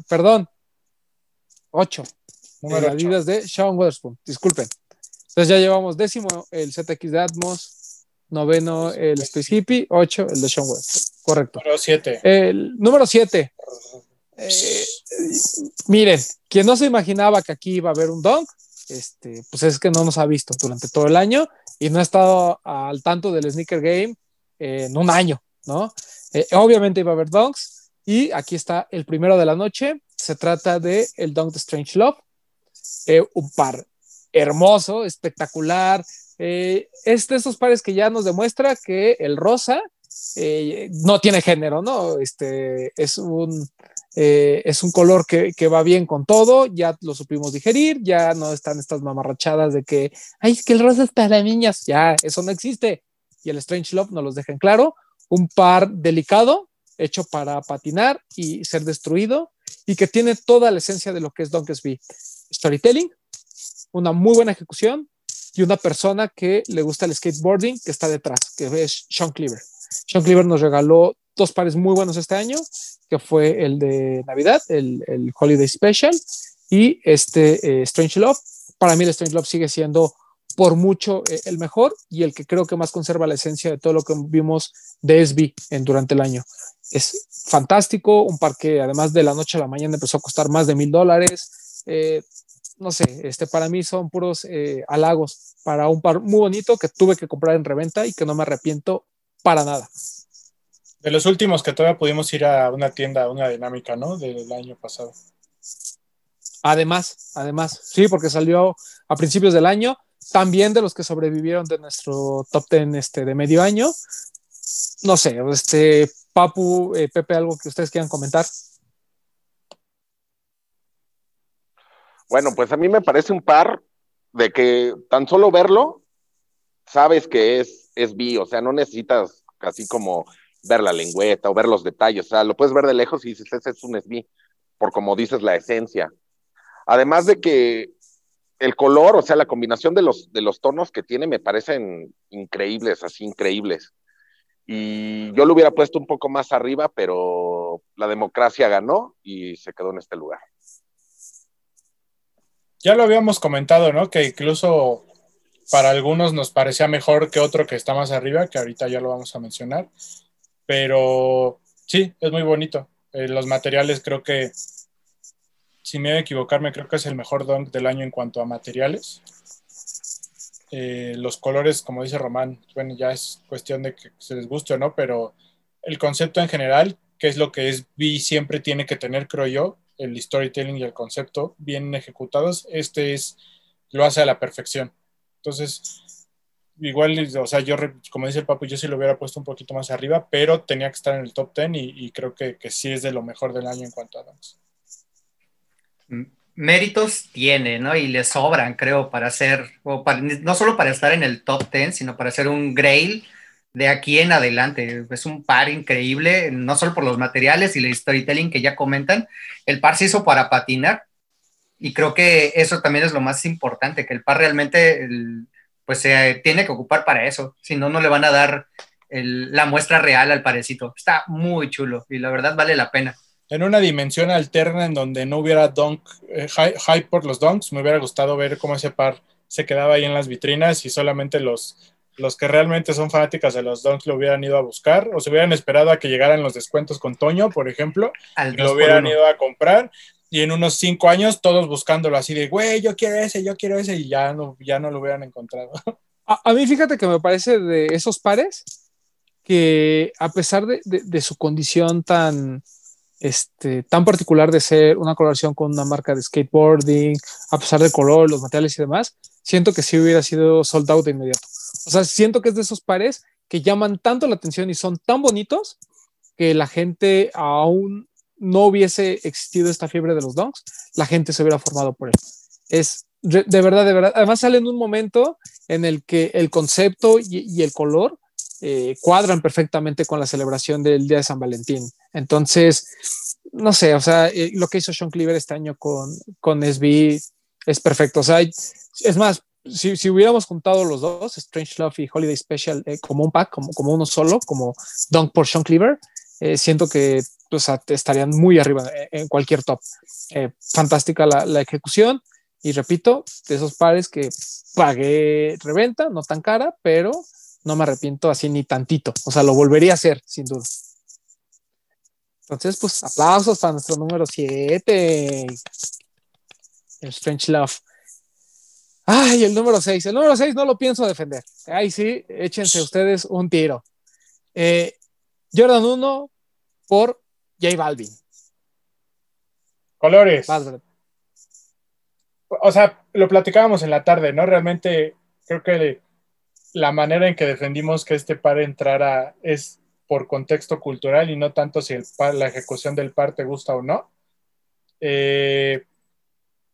Perdón. 8. Número el Adidas de Sean Weatherspoon. Disculpen. Entonces ya llevamos décimo el ZX de Atmos, noveno el Space Hippie, ocho el de Sean Webb. Correcto. Número siete. El número siete. Eh, miren, quien no se imaginaba que aquí iba a haber un donk, este, pues es que no nos ha visto durante todo el año y no ha estado al tanto del sneaker game eh, en un año, ¿no? Eh, obviamente iba a haber donks y aquí está el primero de la noche. Se trata de el donk de Strange Love, un par hermoso, espectacular. Eh, es de esos pares que ya nos demuestra que el rosa eh, no tiene género, ¿no? Este es un, eh, es un color que, va bien con todo, ya lo supimos digerir, ya no están estas mamarrachadas de que, ay, es que el rosa es para niñas, ya, eso no existe. Y el Strange Love nos los deja en claro, un par delicado, hecho para patinar y ser destruido, y que tiene toda la esencia de lo que es Donkey Storytelling, una muy buena ejecución y una persona que le gusta el skateboarding que está detrás, que es Sean Cleaver. Sean Cleaver nos regaló dos pares muy buenos este año, que fue el de Navidad, el, el Holiday Special, y este eh, Strange Love. Para mí el Strange Love sigue siendo por mucho eh, el mejor y el que creo que más conserva la esencia de todo lo que vimos de SB en, durante el año. Es fantástico, un par que además de la noche a la mañana empezó a costar más de mil dólares. Eh, no sé, este, para mí son puros halagos para un par muy bonito que tuve que comprar en reventa y que no me arrepiento para nada. De los últimos que todavía pudimos ir a una tienda, una dinámica, ¿no? Del año pasado. Además, además, sí, porque salió a principios del año, también de los que sobrevivieron de nuestro top ten este, de medio año. No sé, este, Papu, eh, Pepe, algo que ustedes quieran comentar. Bueno, pues a mí me parece un par de que tan solo verlo, sabes que es, es o sea, no necesitas así como ver la lengüeta o ver los detalles, o sea, lo puedes ver de lejos y dices, ese es un SB, por como dices, la esencia. Además de que el color, o sea, la combinación de los, de los tonos que tiene me parecen increíbles, así increíbles. Y yo lo hubiera puesto un poco más arriba, pero la democracia ganó y se quedó en este lugar. Ya lo habíamos comentado, ¿no? Que incluso para algunos nos parecía mejor que otro que está más arriba, que ahorita ya lo vamos a mencionar. Pero sí, es muy bonito. Eh, los materiales creo que, si me voy a equivocarme, creo que es el mejor dunk del año en cuanto a materiales. Eh, los colores, como dice Román, bueno, ya es cuestión de que se les guste o no, pero el concepto en general, que es lo que es B siempre tiene que tener, creo yo, el storytelling y el concepto bien ejecutados, este es, lo hace a la perfección. Entonces, igual, o sea, yo, como dice el papu, yo sí lo hubiera puesto un poquito más arriba, pero tenía que estar en el top 10 y, creo que, que, sí es de lo mejor del año en cuanto a dance. Méritos tiene, ¿no? Y le sobran, creo, para ser, o no solo para estar en el top 10, sino para ser un grail de aquí en adelante. Es un par increíble, no solo por los materiales y el storytelling que ya comentan, el par se hizo para patinar. Y creo que eso también es lo más importante, que el par realmente pues se tiene que ocupar para eso, si no, no le van a dar la muestra real al parecito. Está muy chulo y la verdad vale la pena. En una dimensión alterna en donde no hubiera dunk, eh, hype por los dunks, me hubiera gustado ver cómo ese par se quedaba ahí en las vitrinas y solamente los, los que realmente son fanáticas de los dunks lo hubieran ido a buscar o se hubieran esperado a que llegaran los descuentos con Toño, por ejemplo, y lo hubieran ido a comprar y en unos cinco años todos buscándolo así de, güey, yo quiero ese, yo quiero ese, y ya no, ya no lo hubieran encontrado. A, mí fíjate que me parece de esos pares que a pesar de, de, su condición tan, este, tan particular de ser una colaboración con una marca de skateboarding, a pesar del color, los materiales y demás, siento que sí hubiera sido sold out de inmediato. O sea, siento que es de esos pares que llaman tanto la atención y son tan bonitos que la gente aún no hubiese existido esta fiebre de los donks, la gente se hubiera formado por él. Es de verdad, de verdad. Además sale en un momento en el que el concepto y, el color eh, cuadran perfectamente con la celebración del Día de San Valentín. Entonces, no sé, o sea, eh, lo que hizo Sean Cleaver este año con, con SB es perfecto. O sea, es más, si, si, hubiéramos juntado los dos, Strange Love y Holiday Special, eh, como un pack, como, como uno solo, como Dunk por Sean Cleaver, siento que o sea, estarían muy arriba en cualquier top. Eh, fantástica la, la, ejecución y repito, de esos pares que pagué reventa, no tan cara, pero no me arrepiento así ni tantito. O sea, lo volvería a hacer, sin duda. Entonces, pues aplausos para nuestro número 7. El Strange Love. Ay, el número 6. El número 6 no lo pienso defender. Ahí sí, échense ustedes un tiro. Eh, Jordan 1 por J Balvin. Colores. O sea, lo platicábamos en la tarde, ¿no? Realmente creo que la manera en que defendimos que este par entrara es por contexto cultural y no tanto si el la ejecución del par te gusta o no. Eh,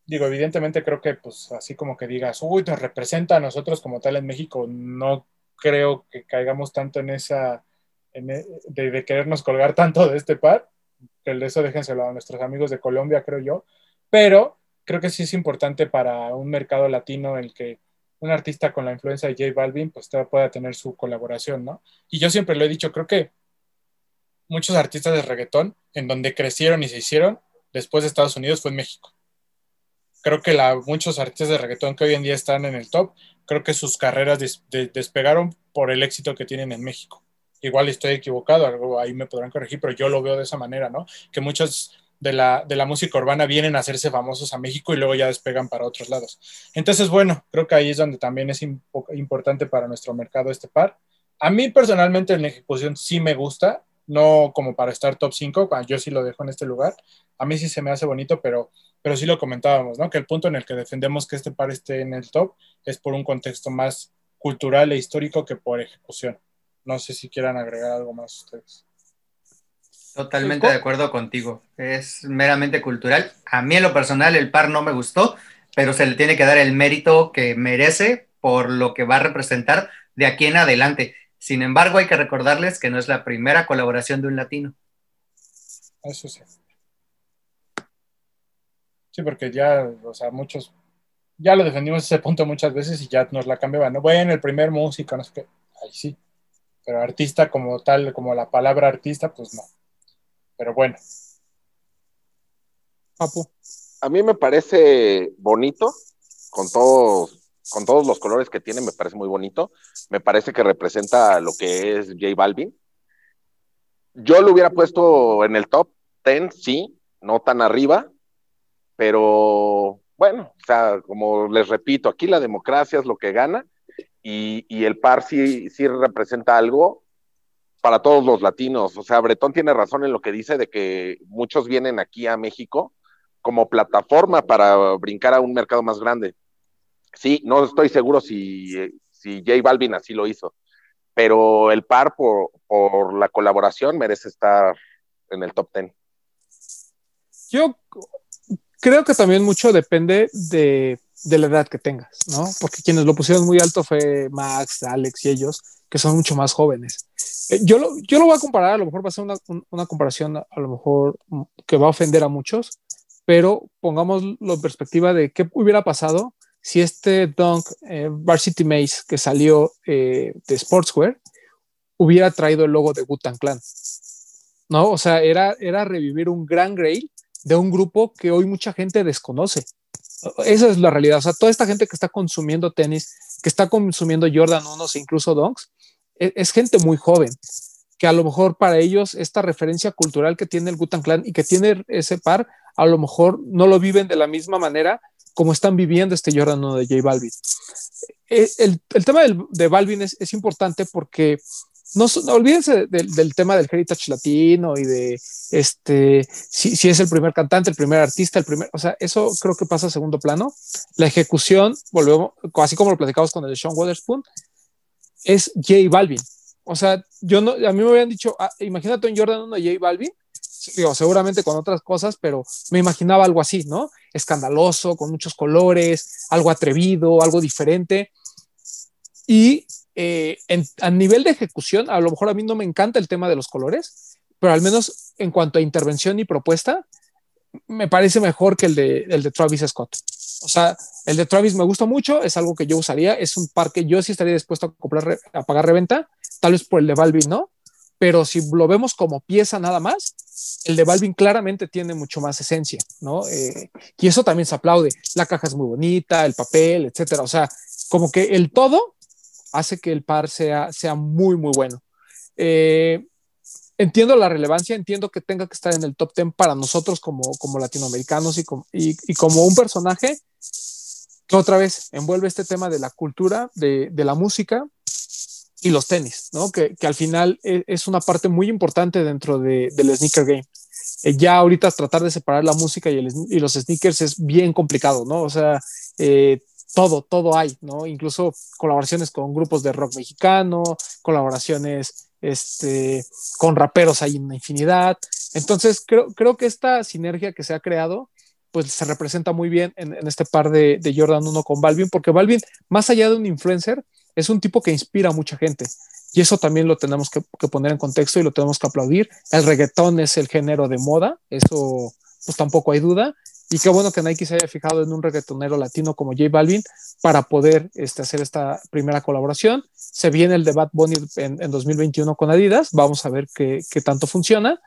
digo, evidentemente creo que pues así como que digas, uy, nos representa a nosotros como tal en México, no creo que caigamos tanto en esa, e, de, de, querernos colgar tanto de este par, que eso déjenselo a nuestros amigos de Colombia, creo yo, pero creo que sí es importante para un mercado latino el que un artista con la influencia de J Balvin pues pueda tener su colaboración, ¿no? Y yo siempre lo he dicho, creo que muchos artistas de reggaetón en donde crecieron y se hicieron después de Estados Unidos fue en México. Creo que la, muchos artistas de reggaetón que hoy en día están en el top, creo que sus carreras despegaron por el éxito que tienen en México. Igual estoy equivocado, algo ahí me podrán corregir, pero yo lo veo de esa manera, ¿no? Que muchos de la, de la música urbana vienen a hacerse famosos a México y luego ya despegan para otros lados. Entonces, bueno, creo que ahí es donde también es importante para nuestro mercado este par. A mí personalmente en la ejecución sí me gusta, no como para estar top 5, yo sí lo dejo en este lugar. A mí sí se me hace bonito, pero, pero sí lo comentábamos, ¿no? Que el punto en el que defendemos que este par esté en el top es por un contexto más cultural e histórico que por ejecución. No sé si quieran agregar algo más ustedes. Totalmente de acuerdo contigo. Es meramente cultural. A mí en lo personal el par no me gustó, pero se le tiene que dar el mérito que merece por lo que va a representar de aquí en adelante. Sin embargo, hay que recordarles que no es la primera colaboración de un latino. Eso sí. Sí, porque ya, o sea, muchos, ya lo defendimos ese punto muchas veces y ya nos la cambiaban. No, bueno, el primer músico, no sé qué. Ahí sí. Pero artista como tal, como la palabra artista, pues no. Pero bueno. A mí me parece bonito, con todos, con todos los colores que tiene, me parece muy bonito. Me parece que representa lo que es J Balvin. Yo lo hubiera puesto en el top 10, sí, no tan arriba, pero bueno, o sea, como les repito, aquí la democracia es lo que gana y, y el par sí, sí representa algo para todos los latinos. O sea, Bretón tiene razón en lo que dice de que muchos vienen aquí a México como plataforma para brincar a un mercado más grande. Sí, no estoy seguro si, si J Balvin así lo hizo, pero el par por, por la colaboración merece estar en el top 10. Yo creo que también mucho depende de, de, la edad que tengas, ¿no? Porque quienes lo pusieron muy alto fue Max, Alex y ellos, que son mucho más jóvenes. Eh, yo, lo, yo lo voy a comparar, a lo mejor va a ser una, una comparación a, lo mejor mm, que va a ofender a muchos, pero pongámoslo en perspectiva de qué hubiera pasado si este Dunk eh, Varsity Maze que salió eh, de Sportswear hubiera traído el logo de Gutan Clan. ¿No? O sea, era, era revivir un gran grail de un grupo que hoy mucha gente desconoce. Esa es la realidad. O sea, toda esta gente que está consumiendo tenis, que está consumiendo Jordan 1 e incluso Dunks, e, es, gente muy joven, que a lo mejor para ellos esta referencia cultural que tiene el Gutan Clan y que tiene ese par, a lo mejor no lo viven de la misma manera como están viviendo este Jordan 1 de J Balvin. E, el, tema de Balvin es importante porque no, olvídense del, tema del heritage latino y de este, si, es el primer cantante, el primer artista, el primer, o sea, eso creo que pasa a segundo plano. La ejecución, volvemos, así como lo platicamos con el Sean Waterspoon, es J Balvin. O sea, yo no, a mí me habían dicho, ah, imagínate un Jordan 1 J Balvin, digo, seguramente con otras cosas, pero me imaginaba algo así, ¿no? Escandaloso, con muchos colores, algo atrevido, algo diferente. Y eh, a nivel de ejecución, a lo mejor a mí no me encanta el tema de los colores, pero al menos en cuanto a intervención y propuesta, me parece mejor que el de, el de Travis Scott. O sea, el de Travis me gusta mucho, es algo que yo usaría, es un par que yo sí estaría dispuesto a, comprar, a pagar reventa, tal vez por el de Balvin, ¿no? Pero si lo vemos como pieza nada más, el de Balvin claramente tiene mucho más esencia, ¿no? Eh, y eso también se aplaude. La caja es muy bonita, el papel, etcétera. O sea, como que el todo hace que el par sea, sea muy, muy bueno. Eh, entiendo la relevancia, entiendo que tenga que estar en el top 10 para nosotros como, como latinoamericanos y como, y, como un personaje que otra vez envuelve este tema de la cultura, de, de la música y los tenis, ¿no? Que, que, al final e, es una parte muy importante dentro de, del sneaker game. Eh, ya ahorita tratar de separar la música y, el, y, los sneakers es bien complicado, ¿no? O sea, eh, todo, todo hay, ¿no? Incluso colaboraciones con grupos de rock mexicano, colaboraciones este, con raperos hay una infinidad. Entonces, creo, creo que esta sinergia que se ha creado, pues se representa muy bien en, este par de, de, Jordan 1 con Balvin, porque Balvin, más allá de un influencer, es un tipo que inspira a mucha gente. Y eso también lo tenemos que, que poner en contexto y lo tenemos que aplaudir. El reggaetón es el género de moda, eso pues tampoco hay duda. Y qué bueno que Nike se haya fijado en un reggaetonero latino como J Balvin para poder este, hacer esta primera colaboración. Se viene el de Bad Bunny en, en 2021 con Adidas. Vamos a ver qué, tanto funciona.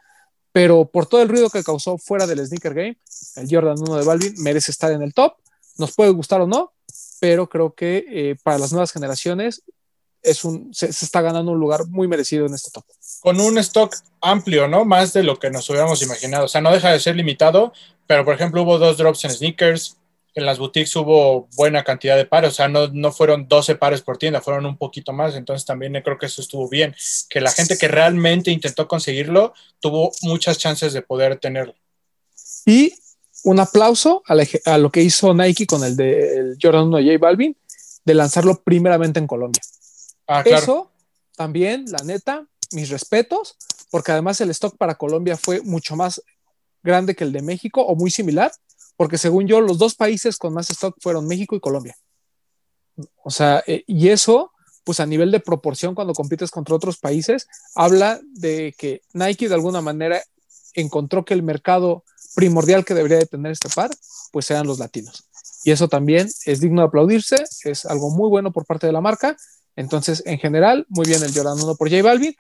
Pero por todo el ruido que causó fuera del sneaker game, el Jordan 1 de Balvin merece estar en el top. Nos puede gustar o no, pero creo que eh, para las nuevas generaciones es un, se, está ganando un lugar muy merecido en este top. Con un stock amplio, ¿no? Más de lo que nos hubiéramos imaginado. O sea, no deja de ser limitado, pero por ejemplo hubo dos drops en sneakers, en las boutiques hubo buena cantidad de pares, o sea, no, no fueron 12 pares por tienda, fueron un poquito más, entonces también creo que eso estuvo bien, que la gente que realmente intentó conseguirlo tuvo muchas chances de poder tenerlo. Y un aplauso a, la, a lo que hizo Nike con el de el Jordan 1 de J Balvin, de lanzarlo primeramente en Colombia. Ah, claro. Eso también, la neta, mis respetos, porque además el stock para Colombia fue mucho más grande que el de México o muy similar, porque según yo, los dos países con más stock fueron México y Colombia. O sea, eh, y eso, pues a nivel de proporción, cuando compites contra otros países, habla de que Nike de alguna manera encontró que el mercado primordial que debería de tener este par, pues eran los latinos. Y eso también es digno de aplaudirse, es algo muy bueno por parte de la marca. Entonces, en general, muy bien el Jordan 1 por J Balvin,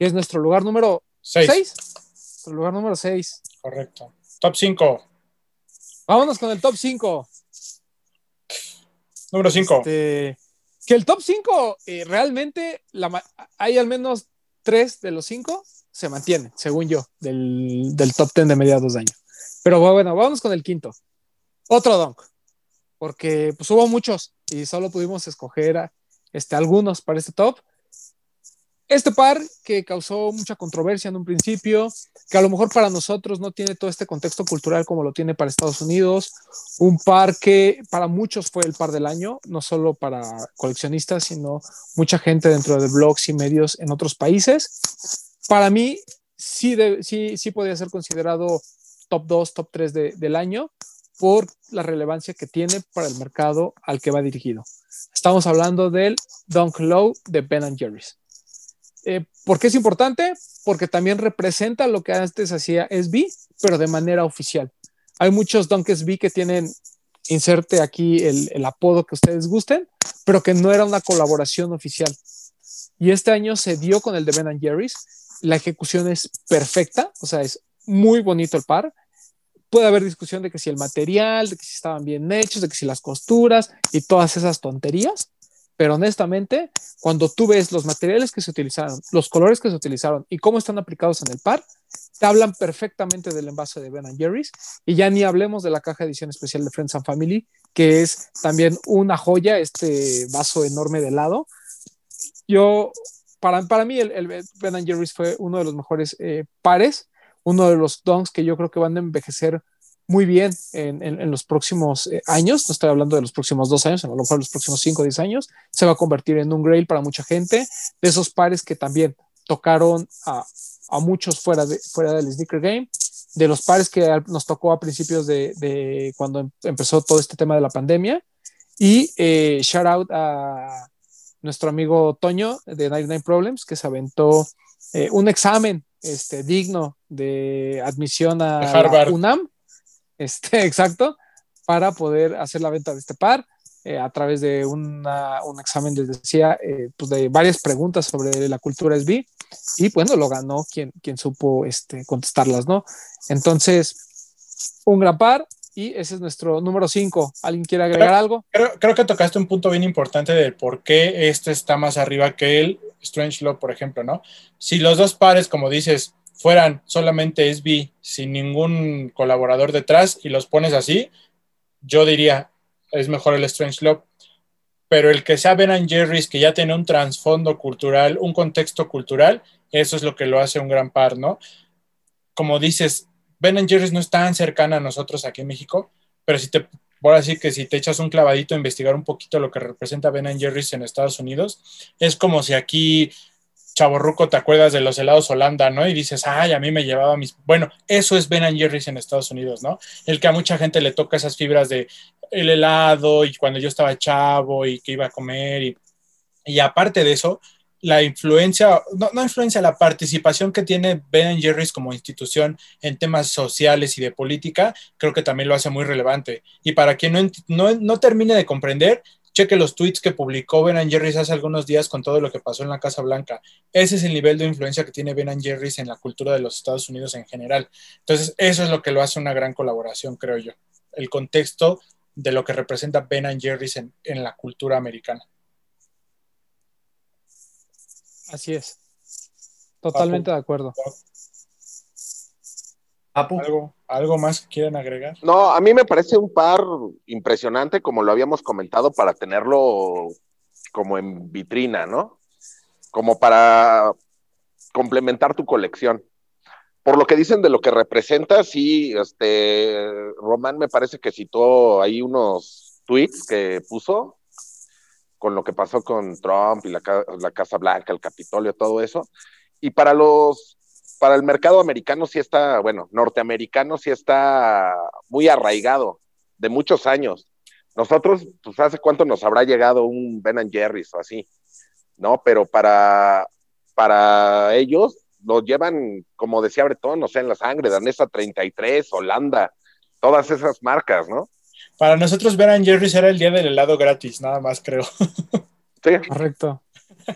que es nuestro lugar número 6. Nuestro lugar número 6. Correcto. Top 5. Vámonos con el top 5. Número 5. Este, que el top 5 eh, realmente la, hay al menos 3 de los 5 se mantienen, según yo, del, del, top 10 de mediados de año. Pero bueno, vamos con el quinto. Otro donk. Porque pues hubo muchos y solo pudimos escoger este, algunos para este top. Este par que causó mucha controversia en un principio, que a lo mejor para nosotros no tiene todo este contexto cultural como lo tiene para Estados Unidos, un par que para muchos fue el par del año, no solo para coleccionistas, sino mucha gente dentro de blogs y medios en otros países. Para mí sí, sí, sí podría ser considerado top 2, top 3 de, del año por la relevancia que tiene para el mercado al que va dirigido. Estamos hablando del Dunk Low de Ben Jerry's. Eh, ¿Por qué es importante? Porque también representa lo que antes hacía SB, pero de manera oficial. Hay muchos Dunk SB que tienen, inserte aquí el, el, apodo que ustedes gusten, pero que no era una colaboración oficial. Y este año se dio con el de Ben Jerry's. La ejecución es perfecta, o sea, es muy bonito el par. Puede haber discusión de que si el material, de que si estaban bien hechos, de que si las costuras y todas esas tonterías, pero honestamente, cuando tú ves los materiales que se utilizaron, los colores que se utilizaron y cómo están aplicados en el par, te hablan perfectamente del envase de Ben Jerry's y ya ni hablemos de la caja edición especial de Friends and Family, que es también una joya, este vaso enorme de helado. Yo, para, para mí, el, el Ben Jerry's fue uno de los mejores eh, pares, uno de los donks que yo creo que van a envejecer muy bien en, en, en los próximos eh, años, no estoy hablando de los próximos dos años, a lo mejor los próximos cinco o diez años, se va a convertir en un grail para mucha gente, de esos pares que también tocaron a, a muchos fuera, de, fuera del sneaker game, de los pares que nos tocó a principios de, de cuando empezó todo este tema de la pandemia, y eh, shout out a nuestro amigo Toño de 99 Problems, que se aventó eh, un examen este, digno de admisión a Harvard. UNAM, este, exacto, para poder hacer la venta de este par eh, a través de una, un examen, les decía, eh, pues de varias preguntas sobre la cultura SB y bueno, lo ganó quien, quien supo este, contestarlas, ¿no? Entonces, un gran par y ese es nuestro número 5. ¿Alguien quiere agregar creo, algo? Creo, creo, que tocaste un punto bien importante de por qué este está más arriba que el Strange Law, por ejemplo, ¿no? Si los dos pares, como dices, fueran solamente SB sin ningún colaborador detrás y los pones así, yo diría es mejor el Strange Love. Pero el que sea Ben Jerry's, que ya tiene un trasfondo cultural, un contexto cultural, eso es lo que lo hace un gran par, ¿no? Como dices, Ben Jerry's no es tan cercana a nosotros aquí en México, pero si te ahora sí que si te echas un clavadito a investigar un poquito lo que representa Ben Jerry's en Estados Unidos, es como si aquí chaborruco te acuerdas de los helados Holanda, ¿no? Y dices, ay, a mí me llevaba mis... Bueno, eso es Ben Jerry's en Estados Unidos, ¿no? El que a mucha gente le toca esas fibras de el helado y cuando yo estaba chavo y que iba a comer y, y aparte de eso, la influencia, no, no, influencia, la participación que tiene Ben Jerry's como institución en temas sociales y de política, creo que también lo hace muy relevante. Y para quien no, no, no termine de comprender, cheque los tweets que publicó Ben Jerry's hace algunos días con todo lo que pasó en la Casa Blanca. Ese es el nivel de influencia que tiene Ben Jerry's en la cultura de los Estados Unidos en general. Entonces, eso es lo que lo hace una gran colaboración, creo yo. El contexto de lo que representa Ben Jerry's en, en la cultura americana. Así es. Totalmente de acuerdo. ¿Algo, ¿Algo más que quieran agregar? No, a mí me parece un par impresionante, como lo habíamos comentado, para tenerlo como en vitrina, ¿no? Como para complementar tu colección. Por lo que dicen de lo que representa, sí, este, Román me parece que citó ahí unos tweets que puso con lo que pasó con Trump y la, la Casa Blanca, el Capitolio, todo eso. Y para los para el mercado americano sí está, bueno, norteamericano sí está muy arraigado, de muchos años. Nosotros, pues hace cuánto nos habrá llegado un Ben Jerry's o así, ¿no? Pero para, para ellos lo llevan, como decía Bretón, no sé, en la sangre, Danesa 33, Holanda, todas esas marcas, ¿no? Para nosotros Ben Jerry's era el día del helado gratis, nada más creo. Sí. Correcto.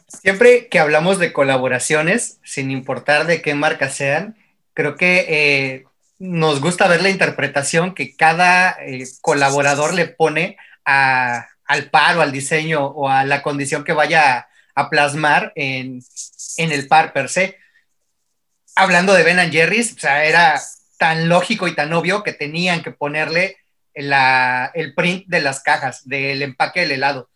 Siempre que hablamos de colaboraciones, sin importar de qué marca sean, creo que eh, nos gusta ver la interpretación que cada eh, colaborador le pone al par o al diseño o a la condición que vaya a, plasmar en, el par per se. Hablando de Ben Jerry's, o sea, era tan lógico y tan obvio que tenían que ponerle el print de las cajas, del empaque del helado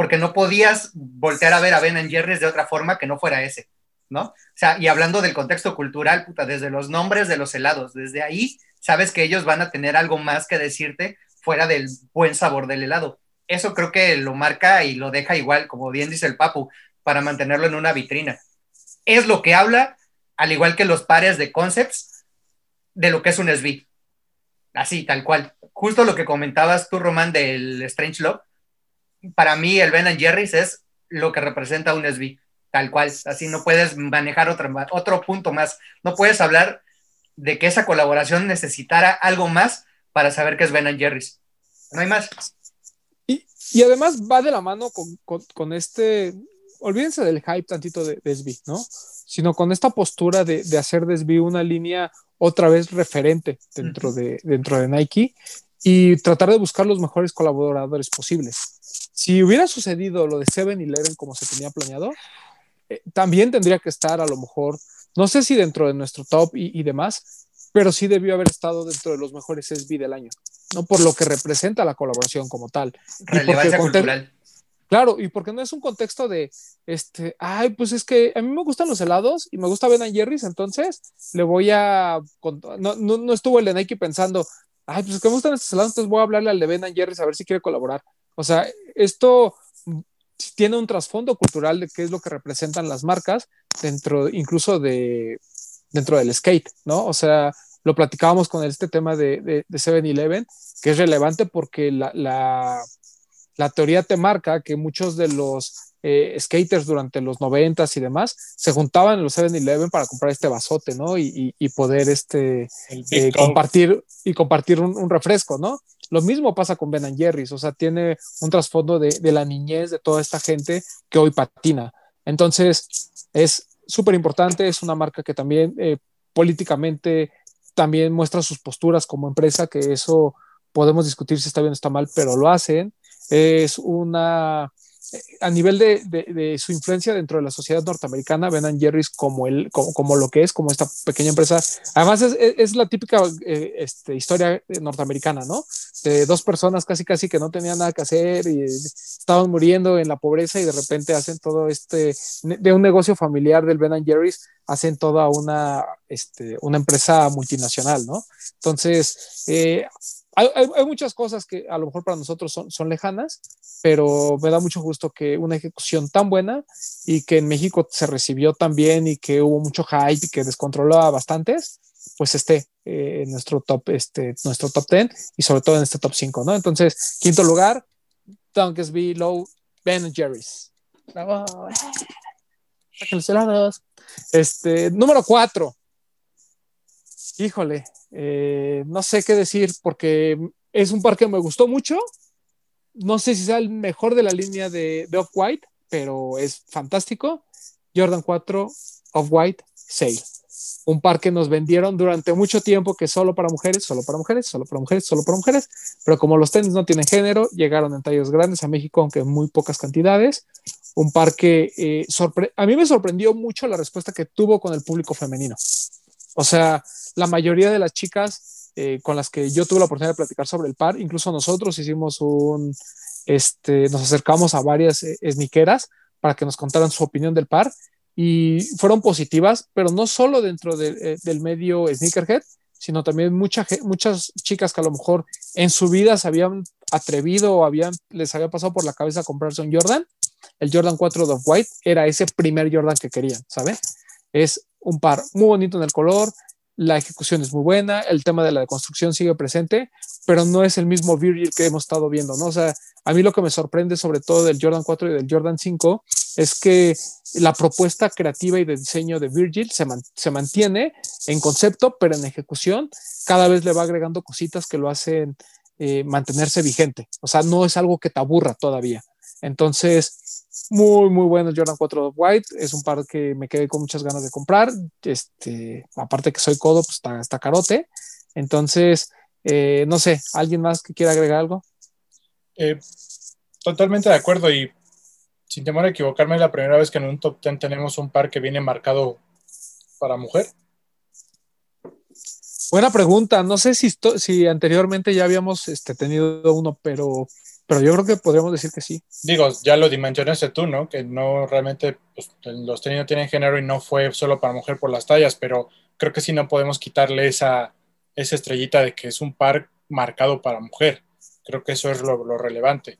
porque no podías voltear a ver a Ben Jerry's de otra forma que no fuera ese, ¿no? O sea, y hablando del contexto cultural, puta, desde los nombres de los helados, desde ahí sabes que ellos van a tener algo más que decirte fuera del buen sabor del helado. Eso creo que lo marca y lo deja igual, como bien dice el Papu, para mantenerlo en una vitrina. Es lo que habla, al igual que los pares de concepts, de lo que es un SB. Así, tal cual. Justo lo que comentabas tú, Román, del Strange Love para mí el Ben Jerry's es lo que representa un SB, tal cual. Así no puedes manejar otro, otro punto más. No puedes hablar de que esa colaboración necesitara algo más para saber que es Ben Jerry's. No hay más. Y, y además va de la mano con, con, con, este, olvídense del hype tantito de, de SB, ¿no? Sino con esta postura de, de hacer de SB una línea otra vez referente dentro, de, dentro de Nike y tratar de buscar los mejores colaboradores posibles si hubiera sucedido lo de 7-Eleven como se tenía planeado, eh, también tendría que estar a lo mejor, no sé si dentro de nuestro top y, y, demás, pero sí debió haber estado dentro de los mejores SB del año, ¿no? Por lo que representa la colaboración como tal. Relevancia cultural. Claro, y porque no es un contexto de, este, ay, pues es que a mí me gustan los helados y me gusta Ben Jerry's, entonces le voy a, no, no, no estuvo el de Nike pensando, ay, pues es que me gustan estos helados, entonces voy a hablarle al de Ben Jerry's a ver si quiere colaborar. O sea, esto tiene un trasfondo cultural de qué es lo que representan las marcas dentro incluso de dentro del skate, ¿no? O sea, lo platicábamos con este tema de, de, de 7-Eleven, que es relevante porque la, la, la, teoría te marca que muchos de los eh, skaters durante los noventas y demás se juntaban en los 7-Eleven para comprar este vasote, ¿no? Y, y, y poder este, eh, compartir y compartir un, un refresco, ¿no? Lo mismo pasa con Ben Jerry's, o sea, tiene un trasfondo de, de, la niñez de toda esta gente que hoy patina. Entonces, es súper importante, es una marca que también eh, políticamente también muestra sus posturas como empresa, que eso podemos discutir si está bien o está mal, pero lo hacen. Es una, a nivel de, de, su influencia dentro de la sociedad norteamericana, Ben Jerry's como, el, como, como, lo que es, como esta pequeña empresa. Además, es, es la típica eh, este, historia norteamericana, ¿no? De dos personas casi, casi que no tenían nada que hacer y estaban muriendo en la pobreza y de repente hacen todo este, de un negocio familiar del Ben Jerry's, hacen toda una, este, una empresa multinacional, ¿no? Entonces, eh, hay, hay, muchas cosas que a lo mejor para nosotros son, son lejanas, pero me da mucho gusto que una ejecución tan buena y que en México se recibió tan bien y que hubo mucho hype y que descontroló a bastantes, pues esté eh, en nuestro top, este, nuestro top 10 y sobre todo en este top 5, ¿no? Entonces, quinto lugar, Dunkersby Low, Ben Jerry's. Oh, este, número 4. Híjole, eh, no sé qué decir porque es un par que me gustó mucho. No sé si sea el mejor de la línea de, Off-White, pero es fantástico. Jordan 4 Off-White Sale. Un par que nos vendieron durante mucho tiempo que solo para mujeres, solo para mujeres, solo para mujeres, solo para mujeres. Pero como los tenis no tienen género, llegaron en tallos grandes a México, aunque en muy pocas cantidades. Un par que eh, a mí me sorprendió mucho la respuesta que tuvo con el público femenino. O sea, la mayoría de las chicas eh, con las que yo tuve la oportunidad de platicar sobre el par, incluso nosotros hicimos un, este, nos acercamos a varias eh, para que nos contaran su opinión del par y fueron positivas, pero no solo dentro de, eh, del medio sneakerhead, sino también mucha, muchas chicas que a lo mejor en su vida se habían atrevido o habían, les había pasado por la cabeza comprarse un Jordan. El Jordan 4 de White era ese primer Jordan que querían, ¿sabe? Es un par muy bonito en el color, la ejecución es muy buena, el tema de la construcción sigue presente, pero no es el mismo Virgil que hemos estado viendo, ¿no? O sea, a mí lo que me sorprende sobre todo del Jordan 4 y del Jordan 5 es que la propuesta creativa y de diseño de Virgil se, se mantiene en concepto, pero en ejecución cada vez le va agregando cositas que lo hacen eh, mantenerse vigente. O sea, no es algo que te aburra todavía. Entonces, muy, muy bueno Jordan 4 White. Es un par que me quedé con muchas ganas de comprar. Este, aparte que soy codo, pues está, está carote. Entonces, eh, no sé, ¿alguien más que quiera agregar algo? Eh, totalmente de acuerdo y sin temor a equivocarme, es la primera vez que en un top 10 tenemos un par que viene marcado para mujer. Buena pregunta. No sé si, si anteriormente ya habíamos este, tenido uno, pero pero yo creo que podríamos decir que sí. Digo, ya lo dimensionaste tú, ¿no? Que no realmente pues, los tenis tienen género y no fue solo para mujer por las tallas, pero creo que sí no podemos quitarle esa, estrellita de que es un par marcado para mujer. Creo que eso es lo, relevante.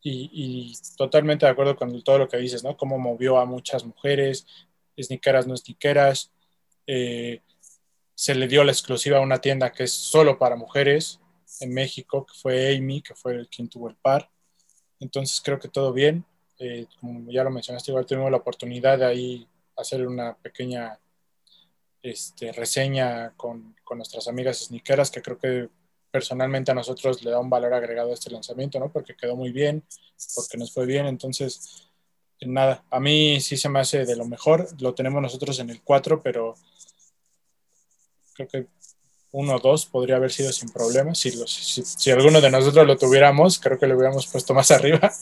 Y, totalmente de acuerdo con todo lo que dices, ¿no? Cómo movió a muchas mujeres, sneakeras, no sneakeras. Eh, se le dio la exclusiva a una tienda que es solo para mujeres en México, que fue Amy, que fue quien tuvo el par. Entonces creo que todo bien. Eh, como ya lo mencionaste, igual tuvimos la oportunidad de ahí hacer una pequeña este, reseña con, con, nuestras amigas sneakeras, que creo que personalmente a nosotros le da un valor agregado a este lanzamiento, ¿no? Porque quedó muy bien, porque nos fue bien. Entonces, nada, a mí sí se me hace de lo mejor. Lo tenemos nosotros en el 4, pero creo que uno o dos podría haber sido sin problemas. Si, alguno de nosotros lo tuviéramos, creo que lo hubiéramos puesto más arriba.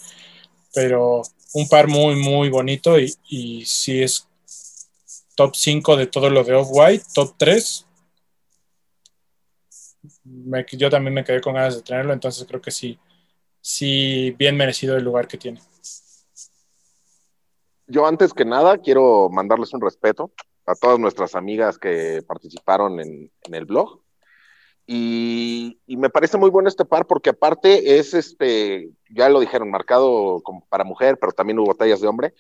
Pero un par muy, muy bonito y, y si es top 5 de todo lo de Off-White, top 3. yo también me quedé con ganas de tenerlo, entonces creo que sí, sí, bien merecido el lugar que tiene. Yo antes que nada quiero mandarles un respeto a todas nuestras amigas que participaron en el blog. Y, me parece muy bueno este par porque aparte es, este, ya lo dijeron, marcado como para mujer, pero también hubo tallas de hombre.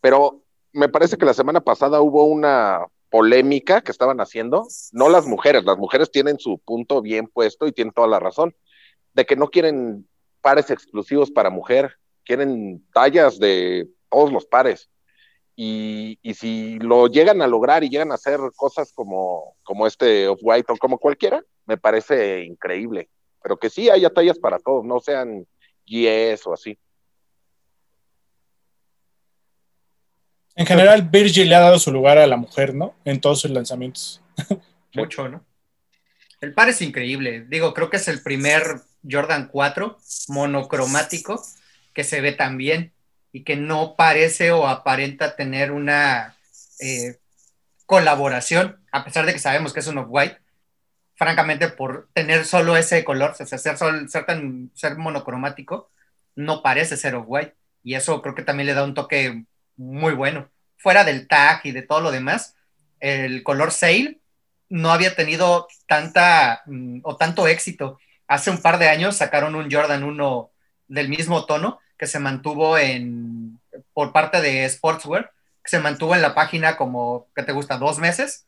Pero me parece que la semana pasada hubo una polémica que estaban haciendo, no las mujeres, las mujeres tienen su punto bien puesto y tienen toda la razón, de que no quieren pares exclusivos para mujer, quieren tallas de todos los pares. Y, si lo llegan a lograr y llegan a hacer cosas como, como este Off-White o como cualquiera, me parece increíble. Pero que sí haya tallas para todos, no sean GS o así. En general, Virgil le ha dado su lugar a la mujer, ¿no? En todos sus lanzamientos. Mucho, ¿no? El par es increíble. Digo, creo que es el primer Jordan 4 monocromático que se ve tan bien y que no parece o aparenta tener una eh, colaboración, a pesar de que sabemos que es un off-white, francamente por tener solo ese color, o sea, ser, ser, ser monocromático, no parece ser off-white. Y eso creo que también le da un toque muy bueno. Fuera del tag y de todo lo demás, el color Sail no había tenido tanta mm, o tanto éxito hace un par de años sacaron un Jordan 1 del mismo tono que se mantuvo en, por parte de Sportswear, que se mantuvo en la página como, ¿qué te gusta? Dos meses.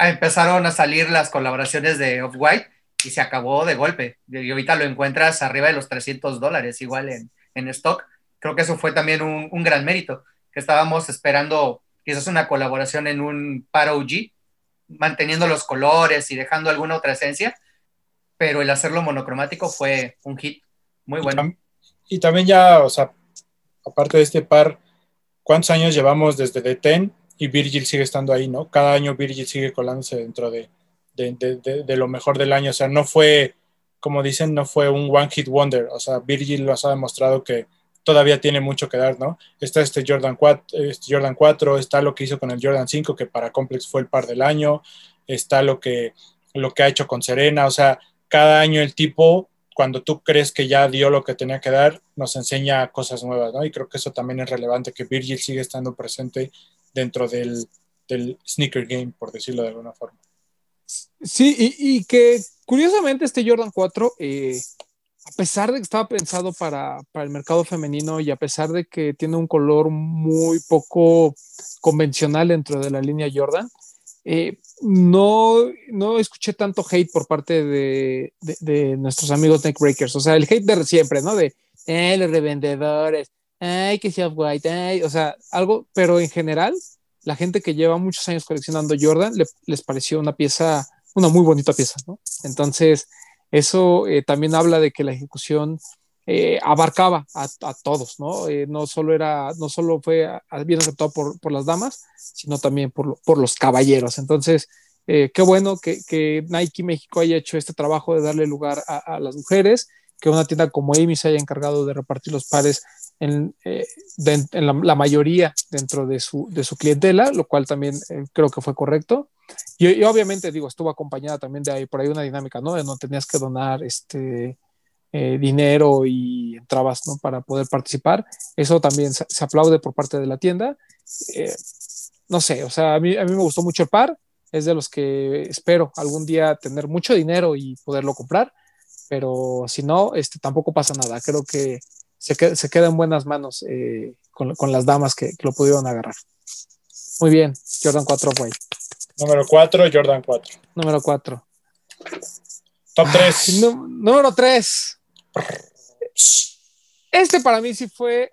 Empezaron a salir las colaboraciones de Off-White y se acabó de golpe. Y ahorita lo encuentras arriba de los 300 dólares, igual en, en stock. Creo que eso fue también un, un, gran mérito, que estábamos esperando quizás una colaboración en un par OG, manteniendo los colores y dejando alguna otra esencia, pero el hacerlo monocromático fue un hit muy bueno. Y, también ya, o sea, aparte de este par, ¿cuántos años llevamos desde The Ten? Y Virgil sigue estando ahí, ¿no? Cada año Virgil sigue colándose dentro de, de, lo mejor del año. O sea, no fue, como dicen, no fue un one hit wonder. O sea, Virgil nos ha demostrado que todavía tiene mucho que dar, ¿no? Está este Jordan 4, este Jordan 4, está lo que hizo con el Jordan 5, que para Complex fue el par del año, está lo que, lo que ha hecho con Serena. O sea, cada año el tipo, cuando tú crees que ya dio lo que tenía que dar, nos enseña cosas nuevas, ¿no? Y creo que eso también es relevante, que Virgil sigue estando presente dentro del, del sneaker game, por decirlo de alguna forma. Sí, y, que curiosamente este Jordan 4, eh, a pesar de que estaba pensado para, para, el mercado femenino y a pesar de que tiene un color muy poco convencional dentro de la línea Jordan, eh, no, no escuché tanto hate por parte de, de, de nuestros amigos neckbreakers. O sea, el hate de siempre, ¿no? De eh, los revendedores, ay, que sea white, o sea, algo, pero en general la gente que lleva muchos años coleccionando Jordan le, les pareció una pieza, una muy bonita pieza, ¿no? Entonces, eso eh, también habla de que la ejecución eh, abarcaba a, todos, ¿no? Eh, no solo era, no solo fue bien aceptado por, por las damas, sino también por, por los caballeros. Entonces, qué bueno que, que, Nike México haya hecho este trabajo de darle lugar a las mujeres, que una tienda como Amy se haya encargado de repartir los pares en, eh, de, en la, la, mayoría dentro de su, de su clientela, lo cual también eh, creo que fue correcto. Y, y, obviamente, digo, estuvo acompañada también de ahí, por ahí una dinámica, ¿no? De no tenías que donar este, eh, dinero y entrabas, ¿no? Para poder participar. Eso también se, se aplaude por parte de la tienda. Eh, no sé, o sea, a mí, a mí me gustó mucho el par. Es de los que espero algún día tener mucho dinero y poderlo comprar pero si no, este, tampoco pasa nada. Creo que se, queda, se queda en buenas manos eh, con, con, las damas que, que, lo pudieron agarrar. Muy bien, Jordan 4 güey. Número 4, Jordan 4. Número 4. Top 3. Ah, número 3. Este para mí sí fue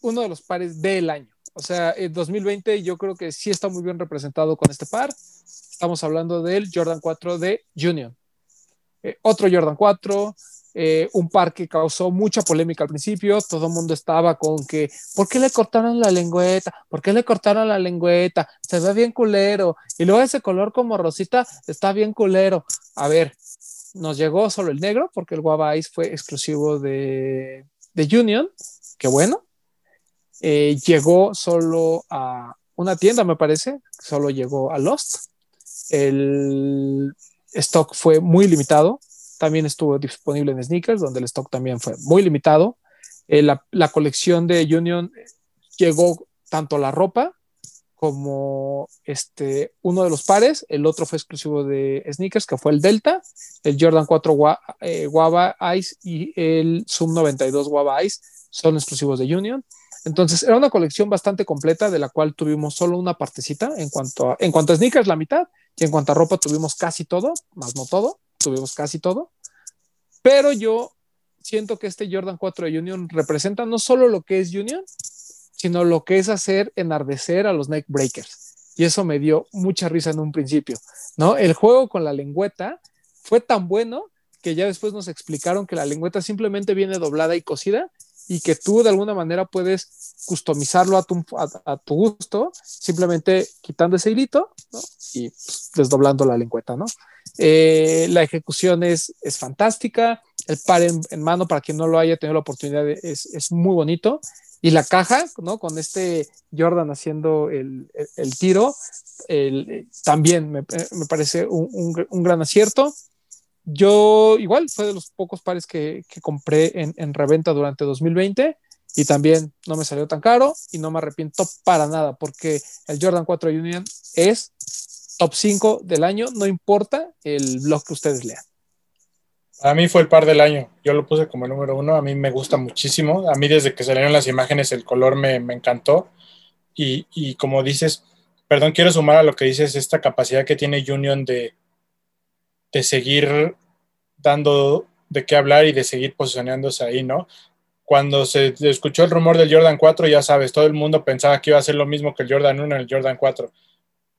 uno de los pares del año. O sea, en 2020 yo creo que sí está muy bien representado con este par. Estamos hablando del Jordan 4 de Union. Eh, otro Jordan 4, eh, un par que causó mucha polémica al principio, todo el mundo estaba con que, ¿por qué le cortaron la lengüeta? ¿Por qué le cortaron la lengüeta? Se ve bien culero. Y luego ese color como rosita está bien culero. A ver, nos llegó solo el negro, porque el Guava Ice fue exclusivo de, de Union, qué bueno. Eh, llegó solo a una tienda, me parece, solo llegó a Lost. El stock fue muy limitado. También estuvo disponible en sneakers, donde el stock también fue muy limitado. Eh, la, la, colección de Union llegó tanto la ropa como este, uno de los pares. El otro fue exclusivo de sneakers, que fue el Delta, el Jordan 4 Gua, eh, Guava Ice y el Zoom 92 Guava Ice son exclusivos de Union. Entonces era una colección bastante completa de la cual tuvimos solo una partecita en cuanto a, en cuanto a sneakers la mitad y en cuanto a ropa tuvimos casi todo, más no todo, tuvimos casi todo. Pero yo siento que este Jordan 4 de Union representa no solo lo que es Union, sino lo que es hacer enardecer a los neck breakers. Y eso me dio mucha risa en un principio, ¿no? El juego con la lengüeta fue tan bueno que ya después nos explicaron que la lengüeta simplemente viene doblada y cosida y que tú de alguna manera puedes customizarlo a tu, a, tu gusto, simplemente quitando ese hilito y pues, desdoblando la lengüeta, ¿no? Eh, la ejecución es, es, fantástica, el par en, mano, para quien no lo haya tenido la oportunidad, es, es, muy bonito. Y la caja, ¿no? Con este Jordan haciendo el, el, tiro, también me, me parece un, un, un gran acierto. Yo igual fue de los pocos pares que, que compré en, en, reventa durante 2020 y también no me salió tan caro y no me arrepiento para nada porque el Jordan 4 Union es top 5 del año, no importa el blog que ustedes lean. A mí fue el par del año. Yo lo puse como número uno. A mí me gusta muchísimo. A mí desde que salieron las imágenes el color me, me encantó. Y, y, como dices, perdón, quiero sumar a lo que dices, esta capacidad que tiene Union de, de seguir dando de qué hablar y de seguir posicionándose ahí, ¿no? Cuando se escuchó el rumor del Jordan 4, ya sabes, todo el mundo pensaba que iba a ser lo mismo que el Jordan 1 en el Jordan 4.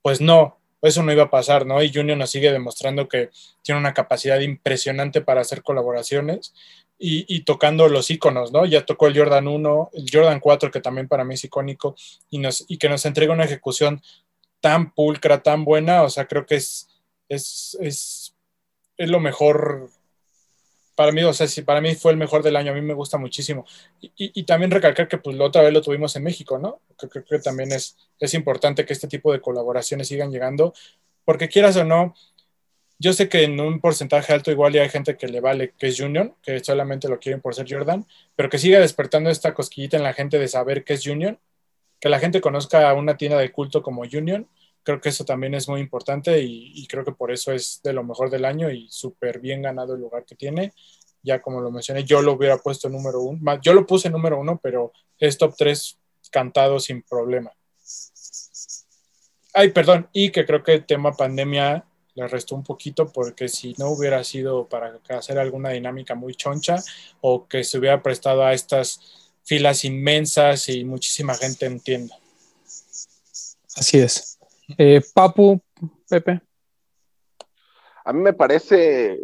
Pues no, eso no iba a pasar, ¿no? Y Junior nos sigue demostrando que tiene una capacidad impresionante para hacer colaboraciones y, tocando los iconos, ¿no? Ya tocó el Jordan 1, el Jordan 4, que también para mí es icónico, y, nos, y que nos entrega una ejecución tan pulcra, tan buena, o sea, creo que es, es, es, es lo mejor para mí, o sea, sí, para mí fue el mejor del año, a mí me gusta muchísimo. Y, también recalcar que pues la otra vez lo tuvimos en México, ¿no? Creo que también es, es importante que este tipo de colaboraciones sigan llegando, porque quieras o no, yo sé que en un porcentaje alto igual ya hay gente que le vale que es Union, que solamente lo quieren por ser Jordan, pero que siga despertando esta cosquillita en la gente de saber qué es Union, que la gente conozca una tienda de culto como Union, creo que eso también es muy importante y, creo que por eso es de lo mejor del año y súper bien ganado el lugar que tiene. Ya como lo mencioné, yo lo hubiera puesto número uno, yo lo puse número uno, pero es top tres cantado sin problema. Ay, perdón, y que creo que el tema pandemia le restó un poquito porque si no hubiera sido para hacer alguna dinámica muy choncha o que se hubiera prestado a estas filas inmensas y muchísima gente entienda. Así es. Eh, Papu, Pepe. A mí me parece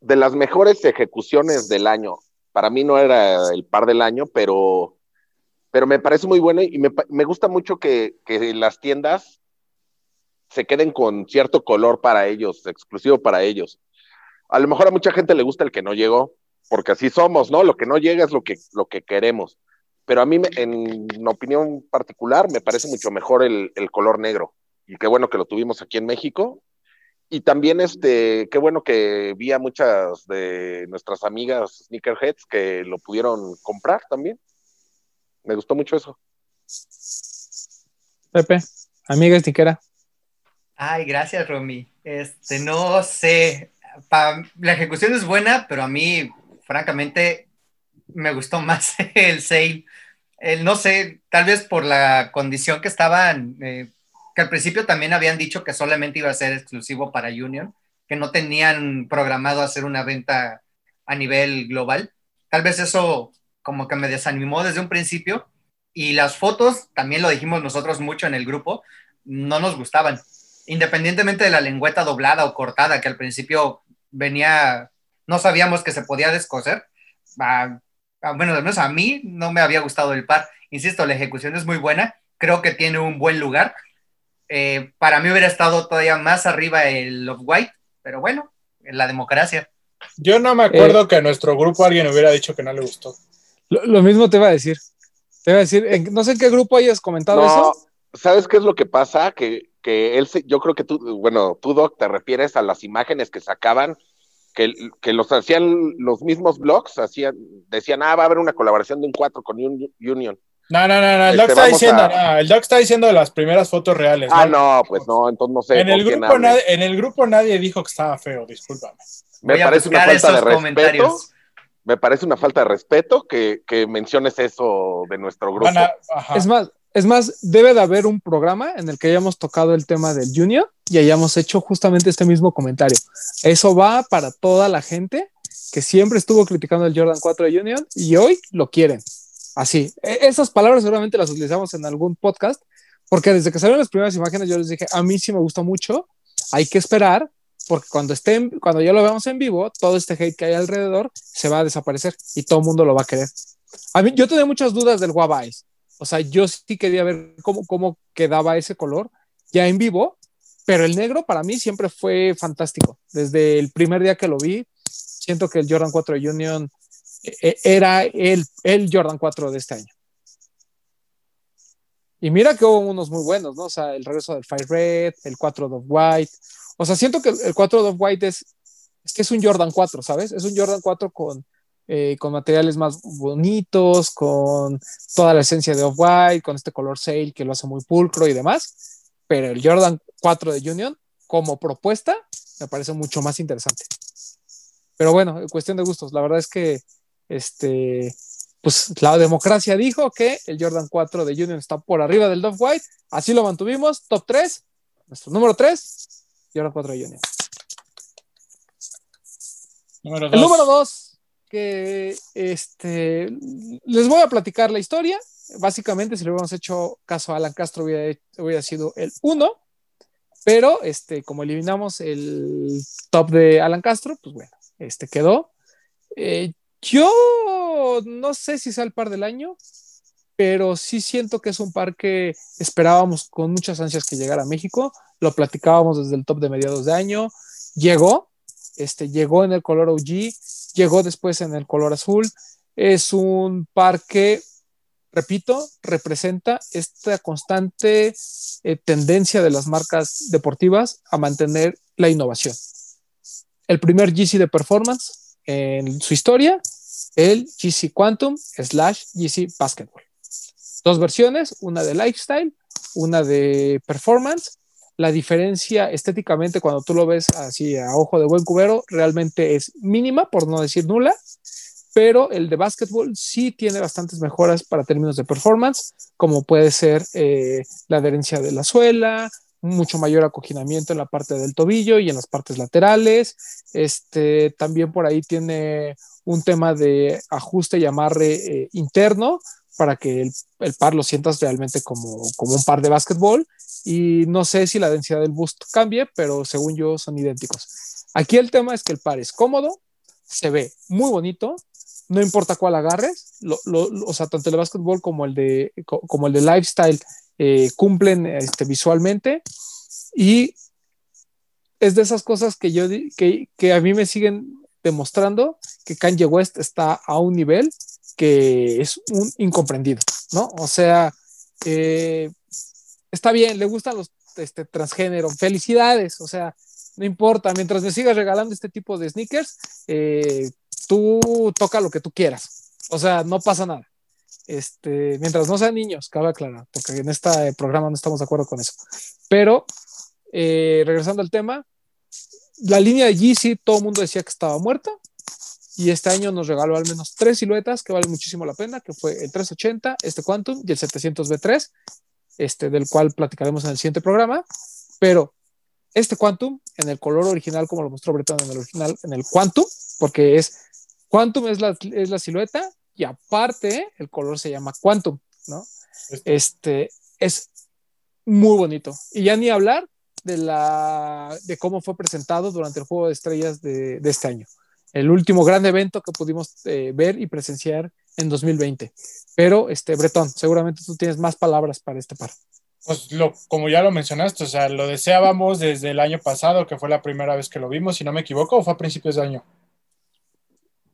de las mejores ejecuciones del año. Para mí no era el par del año, pero, pero me parece muy bueno y me, me gusta mucho que, que, las tiendas se queden con cierto color para ellos, exclusivo para ellos. A lo mejor a mucha gente le gusta el que no llegó, porque así somos, ¿no? Lo que no llega es lo que, lo que queremos pero a mí, en opinión particular, me parece mucho mejor el, el, color negro. Y qué bueno que lo tuvimos aquí en México. Y también, este, qué bueno que vi a muchas de nuestras amigas sneakerheads que lo pudieron comprar también. Me gustó mucho eso. Pepe, amiga sneakera. Ay, gracias, Romy. Este, no sé, la ejecución es buena, pero a mí, francamente, me gustó más el sale. El, no sé, tal vez por la condición que estaban, eh, que al principio también habían dicho que solamente iba a ser exclusivo para Union, que no tenían programado hacer una venta a nivel global. Tal vez eso como que me desanimó desde un principio. Y las fotos, también lo dijimos nosotros mucho en el grupo, no nos gustaban. Independientemente de la lengüeta doblada o cortada, que al principio venía, no sabíamos que se podía descoser. Ah, bueno, al menos a mí no me había gustado el par. Insisto, la ejecución es muy buena, creo que tiene un buen lugar. Eh, para mí hubiera estado todavía más arriba el of White, pero bueno, la democracia. Yo no me acuerdo eh, que a nuestro grupo alguien hubiera dicho que no le gustó. Lo, mismo te iba a decir. Te iba a decir, no sé en qué grupo hayas comentado eso. ¿Sabes qué es lo que pasa? Que, que él, yo creo que tú, bueno, tú, Doc, te refieres a las imágenes que sacaban que, los hacían los mismos blogs, hacían, decían, ah, va a haber una colaboración de un 4 con Union. No, no, no, no. el, este, doc está diciendo, el doc está diciendo las primeras fotos reales. Ah, no, pues no, entonces no sé. En el, grupo nadie, en el grupo nadie dijo que estaba feo, discúlpame. Me parece una falta de respeto. Me parece una falta de respeto que, que menciones eso de nuestro grupo. es más, es más, debe de haber un programa en el que hayamos tocado el tema del Junior y hayamos hecho justamente este mismo comentario. Eso va para toda la gente que siempre estuvo criticando el Jordan 4 de Junior y hoy lo quieren. Así, e, esas palabras seguramente las utilizamos en algún podcast, porque desde que salieron las primeras imágenes yo les dije, a mí sí me gusta mucho, hay que esperar, porque cuando estén, cuando ya lo veamos en vivo, todo este hate que hay alrededor se va a desaparecer y todo el mundo lo va a querer. A mí, yo tenía muchas dudas del Guavais o sea, yo sí quería ver cómo, cómo quedaba ese color ya en vivo, pero el negro para mí siempre fue fantástico. Desde el primer día que lo vi, siento que el Jordan 4 Union eh, era el, el Jordan 4 de este año. Y mira que hubo unos muy buenos, ¿no? O sea, el regreso del Fire Red, el 4 of White. O sea, siento que el 4 of White es, es que es un Jordan 4, ¿sabes? Es un Jordan 4 con, eh, con materiales más bonitos, con toda la esencia de Off-White, con este color sale que lo hace muy pulcro y demás. Pero el Jordan 4 de Union, como propuesta, me parece mucho más interesante. Pero bueno, cuestión de gustos. La verdad es que este, pues la democracia dijo que el Jordan 4 de Union está por arriba del Dove White. Así lo mantuvimos. Top 3. Nuestro número 3, Jordan 4 de Union. Número El número 2, que este, les voy a platicar la historia. Básicamente, si le hubiéramos hecho caso a Alan Castro, hubiera, sido el 1. Pero este, como eliminamos el top de Alan Castro, pues bueno, este quedó. Eh, yo no sé si sea el par del año, pero sí siento que es un par que esperábamos con muchas ansias que llegara a México. Lo platicábamos desde el top de mediados de año. Llegó, este, llegó en el color OG, llegó después en el color azul. Es un par que, repito, representa esta constante eh, tendencia de las marcas deportivas a mantener la innovación. El primer GC de performance en su historia, el GC Quantum slash GC Basketball. Dos versiones, una de lifestyle, una de performance. La diferencia estéticamente cuando tú lo ves así a ojo de buen cubero realmente es mínima, por no decir nula, pero el de básquetbol sí tiene bastantes mejoras para términos de performance, como puede ser eh, la adherencia de la suela, mucho mayor acoginamiento en la parte del tobillo y en las partes laterales. Este, también por ahí tiene un tema de ajuste y amarre eh, interno para que el, el, par lo sientas realmente como, como un par de básquetbol. Y no sé si la densidad del boost cambie, pero según yo son idénticos. Aquí el tema es que el par es cómodo, se ve muy bonito, no importa cuál agarres, lo, lo, o sea, tanto el de básquetbol como el de, como el de lifestyle eh, cumplen este, visualmente y es de esas cosas que yo que, que, a mí me siguen demostrando que Kanye West está a un nivel que es un incomprendido, ¿no? O sea, eh, está bien, le gustan los este, transgénero, felicidades, o sea, no importa, mientras me sigas regalando este tipo de sneakers, eh, tú toca lo que tú quieras, o sea, no pasa nada. Este, mientras no sean niños, cabe aclarar, porque en este programa no estamos de acuerdo con eso. Pero, eh, regresando al tema, la línea de Yeezy, todo el mundo decía que estaba muerta, y este año nos regaló al menos tres siluetas que valen muchísimo la pena, que fue el 380, este Quantum y el 700B3, este, del cual platicaremos en el siguiente programa, pero este Quantum, en el color original, como lo mostró Breton en el original, en el Quantum, porque es Quantum es la, es la silueta y aparte el color se llama Quantum, ¿no? Este es muy bonito. Y ya ni hablar de, la, de cómo fue presentado durante el Juego de Estrellas de, de este año. El último gran evento que pudimos eh, ver y presenciar en 2020. Pero, este, Bretón, seguramente tú tienes más palabras para este par. Pues lo, como ya lo mencionaste, o sea, lo deseábamos desde el año pasado, que fue la primera vez que lo vimos, si no me equivoco, o fue a principios de año.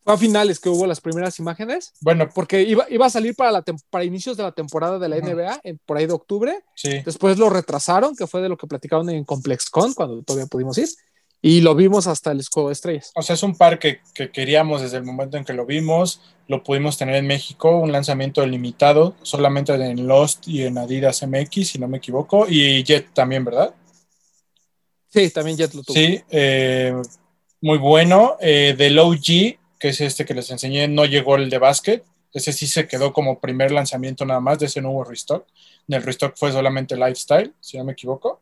Fue a finales que hubo las primeras imágenes. Bueno, porque iba, iba a salir para, la para inicios de la temporada de la. NBA, en, por ahí de octubre. Sí. Después lo retrasaron, que fue de lo que platicaron en ComplexCon, cuando todavía pudimos ir. Y lo vimos hasta el de Estrellas. O sea, es un par que, que, queríamos desde el momento en que lo vimos. Lo pudimos tener en México, un lanzamiento limitado, solamente en Lost y en Adidas MX, si no me equivoco. Y Jet también, ¿verdad? Sí, también Jet lo tuvo. Sí, eh, muy bueno. Eh, del OG, que es este que les enseñé, no llegó el de básquet. Ese sí se quedó como primer lanzamiento nada más, de ese no hubo restock. En el restock fue solamente Lifestyle, si no me equivoco.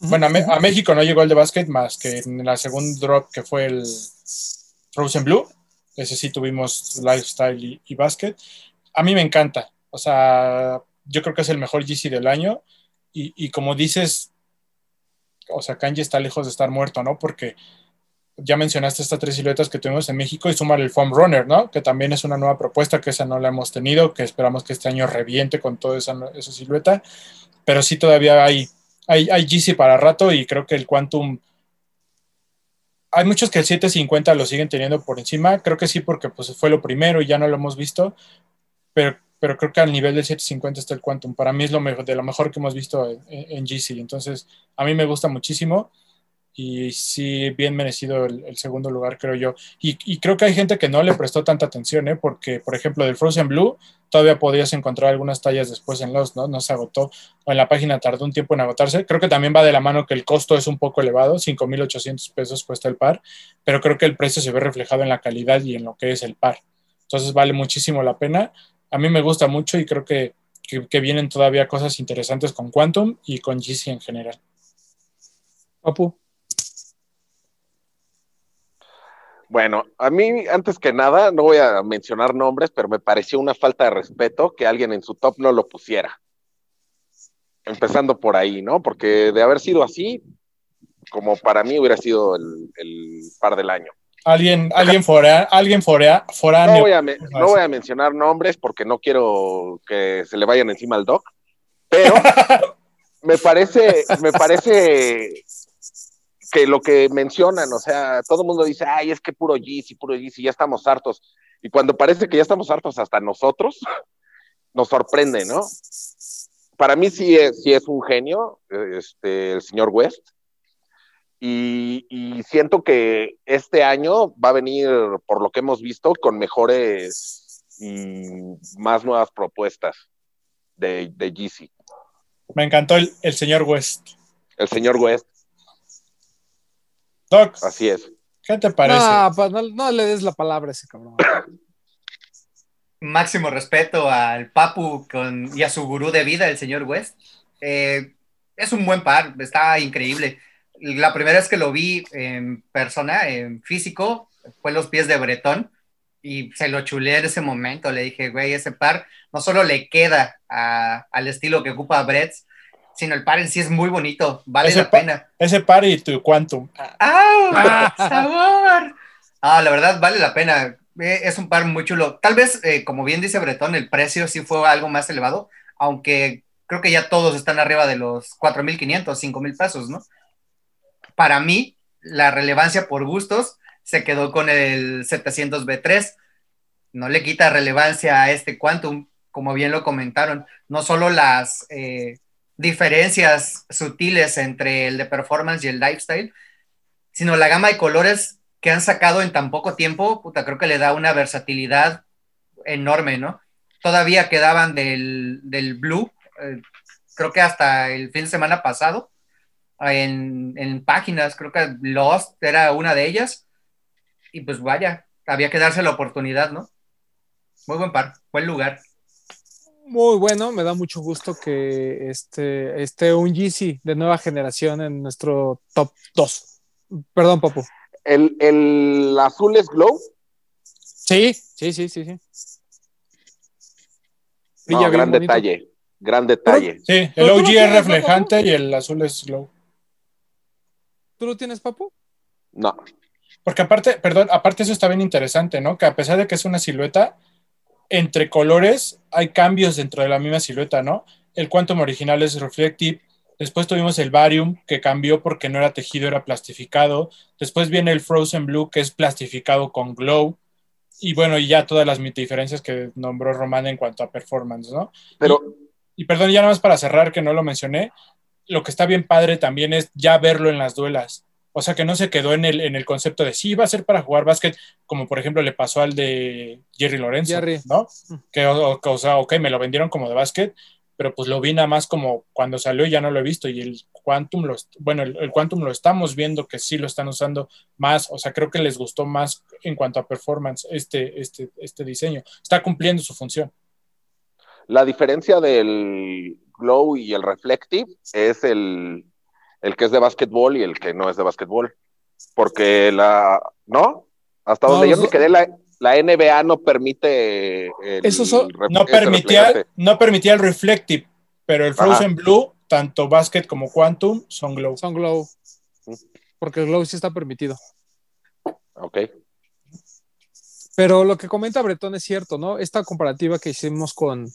Bueno, a, a, México no llegó el de básquet más que en la segunda drop que fue el Frozen Blue. Ese sí tuvimos Lifestyle y, y básquet. A mí me encanta. O sea, yo creo que es el mejor GC del año. Y, y como dices, o sea, Kanji está lejos de estar muerto, ¿no? Porque ya mencionaste estas tres siluetas que tuvimos en México y sumar el Foam Runner, ¿no? Que también es una nueva propuesta, que esa no la hemos tenido, que esperamos que este año reviente con toda esa, esa silueta. Pero sí todavía hay, hay, hay GC para rato y creo que el Quantum... Hay muchos que el 750 lo siguen teniendo por encima. Creo que sí porque pues, fue lo primero y ya no lo hemos visto. Pero, pero creo que al nivel del 750 está el Quantum. Para mí es lo mejor, de lo mejor que hemos visto en, en GC. Entonces, a mí me gusta muchísimo y sí, bien merecido el, segundo lugar, creo yo. Y, creo que hay gente que no le prestó tanta atención, ¿eh? porque, por ejemplo, del Frozen Blue todavía podías encontrar algunas tallas después en los, ¿no? No se agotó, o en la página tardó un tiempo en agotarse. Creo que también va de la mano que el costo es un poco elevado, 5.800 pesos cuesta el par, pero creo que el precio se ve reflejado en la calidad y en lo que es el par. Entonces vale muchísimo la pena. A mí me gusta mucho y creo que, que, vienen todavía cosas interesantes con Quantum y con GC en general. Papu. Bueno, a mí, antes que nada, no voy a mencionar nombres, pero me pareció una falta de respeto que alguien en su top no lo pusiera. Empezando por ahí, ¿no? Porque de haber sido así, como para mí hubiera sido el, par del año. Alguien, alguien forea, alguien forea, foráneo. No voy, a no voy a mencionar nombres porque no quiero que se le vayan encima al doc, pero me parece, me parece que lo que mencionan, o sea, todo el mundo dice, ay, es que puro Yeezy, puro Yeezy, ya estamos hartos. Y cuando parece que ya estamos hartos hasta nosotros, nos sorprende, ¿no? Para mí sí es, sí es un genio, este, el señor West. Y, y, siento que este año va a venir, por lo que hemos visto, con mejores y más nuevas propuestas de, de Yeezy. Me encantó el, el señor West. El señor West. Doc. Así es. ¿Qué te parece? Pues, no, le des la palabra a ese cabrón. Máximo respeto al Papu con, y a su gurú de vida, el señor West. Eh, es un buen par, está increíble. La primera vez que lo vi en persona, en físico, fue los pies de Bretón y se lo chulé en ese momento. Le dije, güey, ese par no solo le queda al estilo que ocupa Brett, sino el par en sí es muy bonito, vale la pena. Ese par y tu Quantum. ¡Ah! ¡Sabor! Ah, la verdad, vale la pena. Eh, es un par muy chulo. Tal vez, eh, como bien dice Bretón, el precio sí fue algo más elevado, aunque creo que ya todos están arriba de los 4.500, 5.000 pesos, ¿no? Para mí, la relevancia por gustos se quedó con el 700B3. No le quita relevancia a este Quantum, como bien lo comentaron. No solo las... Eh, diferencias sutiles entre el de performance y el lifestyle, sino la gama de colores que han sacado en tan poco tiempo, puta, creo que le da una versatilidad enorme, ¿no? Todavía quedaban del, blue, eh, creo que hasta el fin de semana pasado, en, en, páginas, creo que Lost era una de ellas, y pues vaya, había que darse la oportunidad, ¿no? Muy buen par, buen lugar muy bueno, me da mucho gusto que este, esté un Yeezy de nueva generación en nuestro top 2. Perdón, Papu. ¿El, azul es Glow? Sí, sí, sí, sí, sí. gran detalle, gran detalle. Sí, el OG es reflejante y el azul es Glow. ¿Tú lo tienes, Papu? No. Porque aparte, perdón, aparte eso está bien interesante, ¿no? Que a pesar de que es una silueta, entre colores hay cambios dentro de la misma silueta, ¿no? El Quantum original es Reflective, después tuvimos el Barium que cambió porque no era tejido, era plastificado, después viene el Frozen Blue que es plastificado con glow, y bueno, y ya todas las diferencias que nombró Román en cuanto a performance, ¿no? Pero... Y, y perdón, ya nada más para cerrar, que no lo mencioné, lo que está bien padre también es ya verlo en las duelas. O sea, que no se quedó en el, en el concepto de sí, va a ser para jugar básquet, como por ejemplo le pasó al de Jerry Lorenzo, ¿no? Mm. Que, o, sea, ok, me lo vendieron como de básquet, pero pues lo vi nada más como cuando salió y ya no lo he visto. Y el Quantum, lo, bueno, el, Quantum lo estamos viendo que sí lo están usando más. O sea, creo que les gustó más en cuanto a performance este, este, este diseño. Está cumpliendo su función. La diferencia del Glow y el Reflective es el, el que es de básquetbol y el que no es de básquetbol. Porque la, ¿no? Hasta donde yo me quedé, la, NBA no permite. El, Eso no, permitía, no permitía el reflective, pero el Frozen Blue, tanto básquet como Quantum, son glow. Son glow. Porque el glow sí está permitido. Ok. Pero lo que comenta Bretón es cierto, ¿no? Esta comparativa que hicimos con,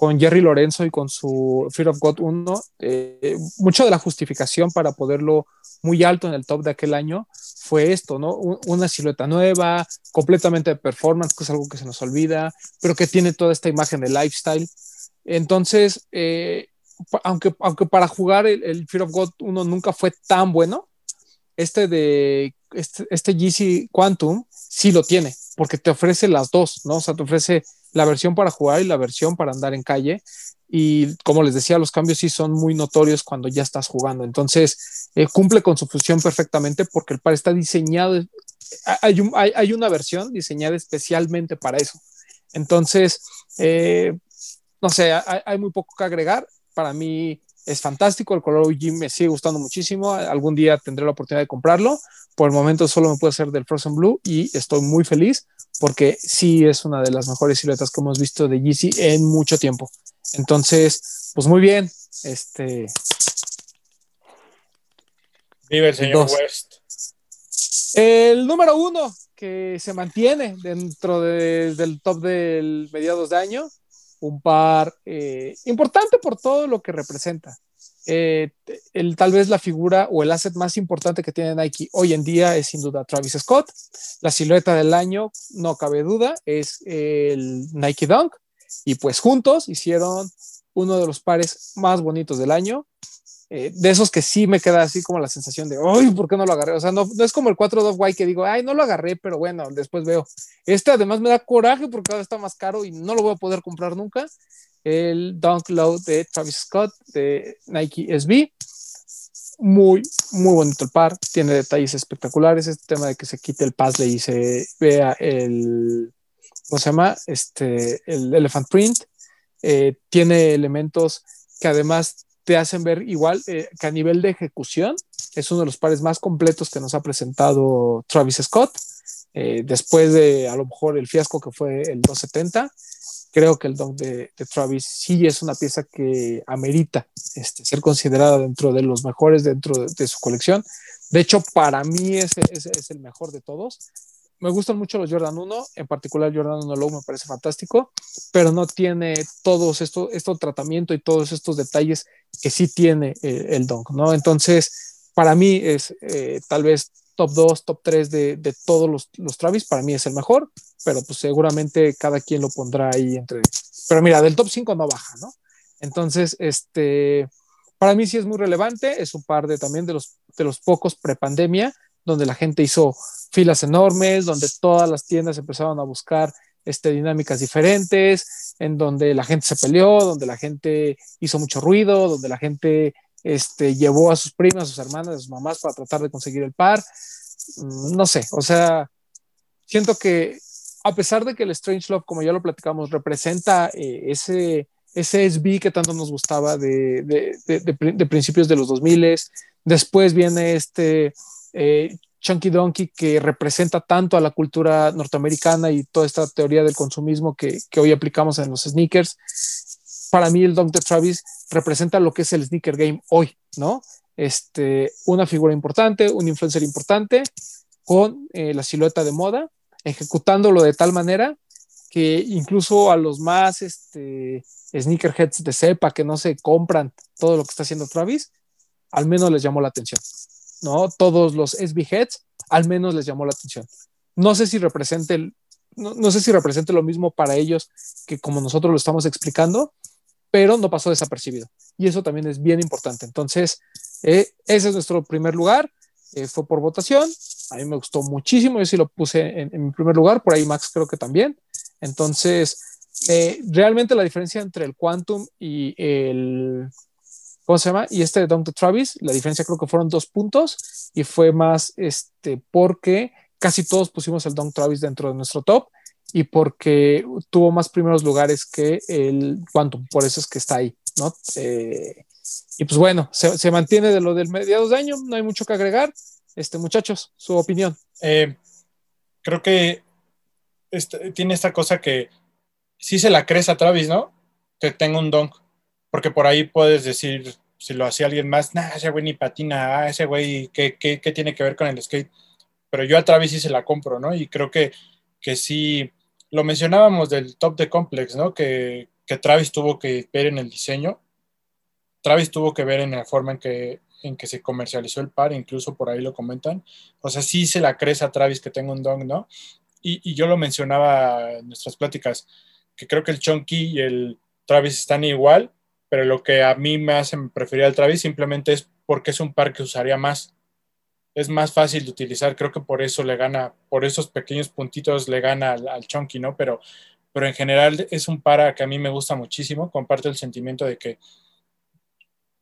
con Jerry Lorenzo y con su Fear of God 1, eh, mucho de la justificación para poderlo muy alto en el top de aquel año fue esto, ¿no? Una silueta nueva, completamente de performance, que es algo que se nos olvida, pero que tiene toda esta imagen de lifestyle. Entonces, eh, aunque, aunque para jugar el, Fear of God 1 nunca fue tan bueno, este de este, este Quantum sí lo tiene, porque te ofrece las dos, ¿no? O sea, te ofrece la versión para jugar y la versión para andar en calle. Y como les decía, los cambios sí son muy notorios cuando ya estás jugando. Entonces, eh, cumple con su función perfectamente porque el par está diseñado, hay, hay, una versión diseñada especialmente para eso. Entonces, eh, no sé, hay, muy poco que agregar. Para mí es fantástico, el color OG me sigue gustando muchísimo. Algún día tendré la oportunidad de comprarlo. Por el momento solo me puedo hacer del Frozen Blue y estoy muy feliz porque sí es una de las mejores siluetas que hemos visto de Yeezy en mucho tiempo. Entonces, pues muy bien. Este. Vive el señor dos. West. El número uno que se mantiene dentro de, del top del mediados de año, un par eh, importante por todo lo que representa. Eh, el, tal vez la figura o el asset más importante que tiene Nike hoy en día es sin duda Travis Scott. La silueta del año, no cabe duda, es el Nike Dunk. Y pues juntos hicieron uno de los pares más bonitos del año. Eh, de esos que sí me queda así como la sensación de, ay, ¿por qué no lo agarré? O sea, no, no es como el 4 2 White que digo, ay, no lo agarré, pero bueno, después veo. Este además me da coraje porque ahora está más caro y no lo voy a poder comprar nunca. El Dunk Low de Travis Scott de Nike SB. Muy, muy bonito el par. Tiene detalles espectaculares. Este tema de que se quite el puzzle y se vea el, ¿cómo se llama? Este, el Elephant Print. Eh, tiene elementos que además te hacen ver igual eh, que a nivel de ejecución es uno de los pares más completos que nos ha presentado Travis Scott. Eh, después de a lo mejor el fiasco que fue el 270, creo que el dunk de, Travis sí es una pieza que amerita este, ser considerada dentro de los mejores dentro de, de su colección. De hecho, para mí ese, ese, es el mejor de todos me gustan mucho los Jordan 1, en particular Jordan 1 Low me parece fantástico, pero no tiene todos estos esto tratamiento y todos estos detalles que sí tiene eh, el Dunk, ¿no? Entonces, para mí es eh, tal vez top 2, top 3 de, de todos los, los, Travis, para mí es el mejor, pero pues seguramente cada quien lo pondrá ahí entre... Pero mira, del top 5 no baja, ¿no? Entonces, este, para mí sí es muy relevante, es un par de también de los, de los pocos prepandemia donde la gente hizo filas enormes, donde todas las tiendas empezaron a buscar este, dinámicas diferentes, en donde la gente se peleó, donde la gente hizo mucho ruido, donde la gente este, llevó a sus primas, a sus hermanas, a sus mamás para tratar de conseguir el par. Mm, no sé, o sea, siento que a pesar de que el Strange Love, como ya lo platicamos, representa eh, ese, ese SB que tanto nos gustaba de, de, de, de principios de los 2000, después viene este eh, Chunky Donkey que representa tanto a la cultura norteamericana y toda esta teoría del consumismo que, que hoy aplicamos en los sneakers. Para mí el Dunk Travis representa lo que es el sneaker game hoy, ¿no? Este, una figura importante, un influencer importante con eh, la silueta de moda, ejecutándolo de tal manera que incluso a los más este, sneakerheads de cepa que no se compran todo lo que está haciendo Travis, al menos les llamó la atención. ¿No? Todos los SB Heads, al menos les llamó la atención. No sé si represente, no, no, sé si represente lo mismo para ellos que como nosotros lo estamos explicando, pero no pasó desapercibido. Y eso también es bien importante. Entonces, eh, ese es nuestro primer lugar. Eh, fue por votación. A mí me gustó muchísimo. Yo sí lo puse en, mi primer lugar. Por ahí Max creo que también. Entonces, eh, realmente la diferencia entre el Quantum y el ¿cómo se llama? Y este de de Travis, la diferencia creo que fueron dos puntos y fue más este, porque casi todos pusimos el Dunk Travis dentro de nuestro top y porque tuvo más primeros lugares que el Quantum, por eso es que está ahí, ¿no? Eh, y pues bueno, se, se, mantiene de lo del mediados de año, no hay mucho que agregar. Este, muchachos, su opinión. Eh, creo que este, tiene esta cosa que sí se la crees a Travis, ¿no? Que tenga un donk porque por ahí puedes decir, si lo hacía alguien más, nah, ese güey ni patina, ah, ese güey, ¿qué, ¿qué, qué, tiene que ver con el skate? Pero yo a Travis sí se la compro, ¿no? Y creo que, que sí, lo mencionábamos del top de complex, ¿no? Que, que Travis tuvo que ver en el diseño, Travis tuvo que ver en la forma en que, en que se comercializó el par, incluso por ahí lo comentan. O sea, sí se la crees a Travis que tenga un dong, ¿no? Y, y yo lo mencionaba en nuestras pláticas, que creo que el Chunky y el Travis están igual, pero lo que a mí me hace preferir al Travis simplemente es porque es un par que usaría más. es más fácil de utilizar. Creo que por eso le gana, por esos pequeños puntitos le gana al, al Chunky, ¿no? Pero, pero en general es un para que a mí me gusta muchísimo. Comparto el sentimiento de que,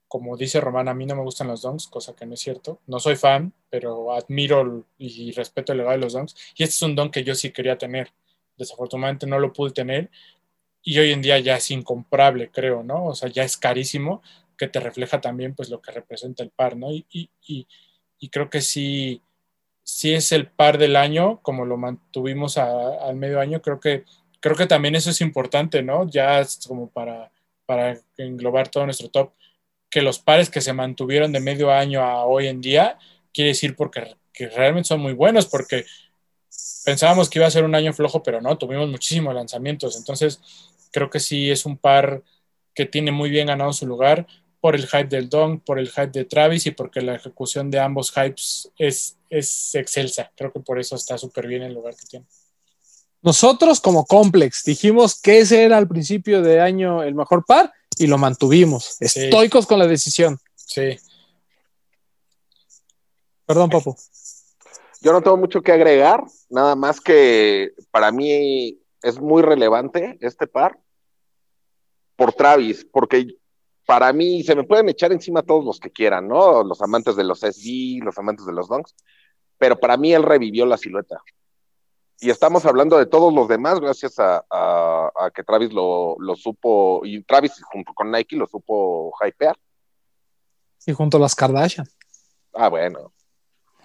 como dice Román, a mí no me gustan los donks, cosa que no es cierto. No soy fan, pero admiro y respeto el legado de los donks. Y este es un don que yo sí quería tener. Desafortunadamente no lo pude tener. Y hoy en día ya es incomparable, creo, ¿no? O sea, ya es carísimo, que te refleja también pues lo que representa el par, ¿no? Y, y, y y creo que sí, sí es el par del año, como lo mantuvimos a, al medio año, creo que, creo que también eso es importante, ¿no? Ya es como para, para englobar todo nuestro top, que los pares que se mantuvieron de medio año a hoy en día, quiere decir porque que realmente son muy buenos, porque pensábamos que iba a ser un año flojo, pero no, tuvimos muchísimos lanzamientos, entonces creo que sí es un par que tiene muy bien ganado su lugar por el hype del Don, por el hype de Travis y porque la ejecución de ambos hypes es, es excelsa. Creo que por eso está súper bien el lugar que tiene. Nosotros como Complex dijimos que ese era al principio de año el mejor par y lo mantuvimos. Sí. Estoicos con la decisión. Sí. Perdón, Papo. Yo no tengo mucho que agregar, nada más que para mí es muy relevante este par por Travis, porque para mí se me pueden echar encima todos los que quieran, ¿no? Los amantes de los SG, los amantes de los Dunks, pero para mí él revivió la silueta. Y estamos hablando de todos los demás gracias a, a, a que Travis lo, lo, supo, y Travis junto con Nike lo supo hypear. Y junto a las Kardashian. Ah, bueno.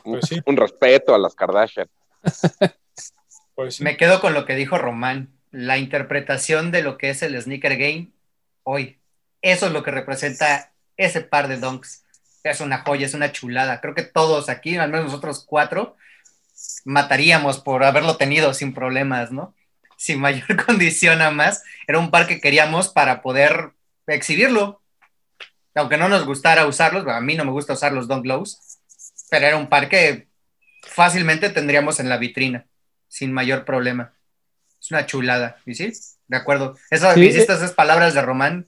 Pues sí. Un respeto a las Kardashian. pues. Me quedo con lo que dijo Román, la interpretación de lo que es el sneaker game hoy eso es lo que representa ese par de donks. Es una joya, es una chulada. Creo que todos aquí, al menos nosotros cuatro, mataríamos por haberlo tenido sin problemas, ¿no? Sin mayor condición a más. Era un par que queríamos para poder exhibirlo. Aunque no nos gustara usarlos, a mí no me gusta usar los Dunk Lows, pero era un par que fácilmente tendríamos en la vitrina, sin mayor problema. Es una chulada, ¿y sí? De acuerdo. Esas, sí. esas palabras de Román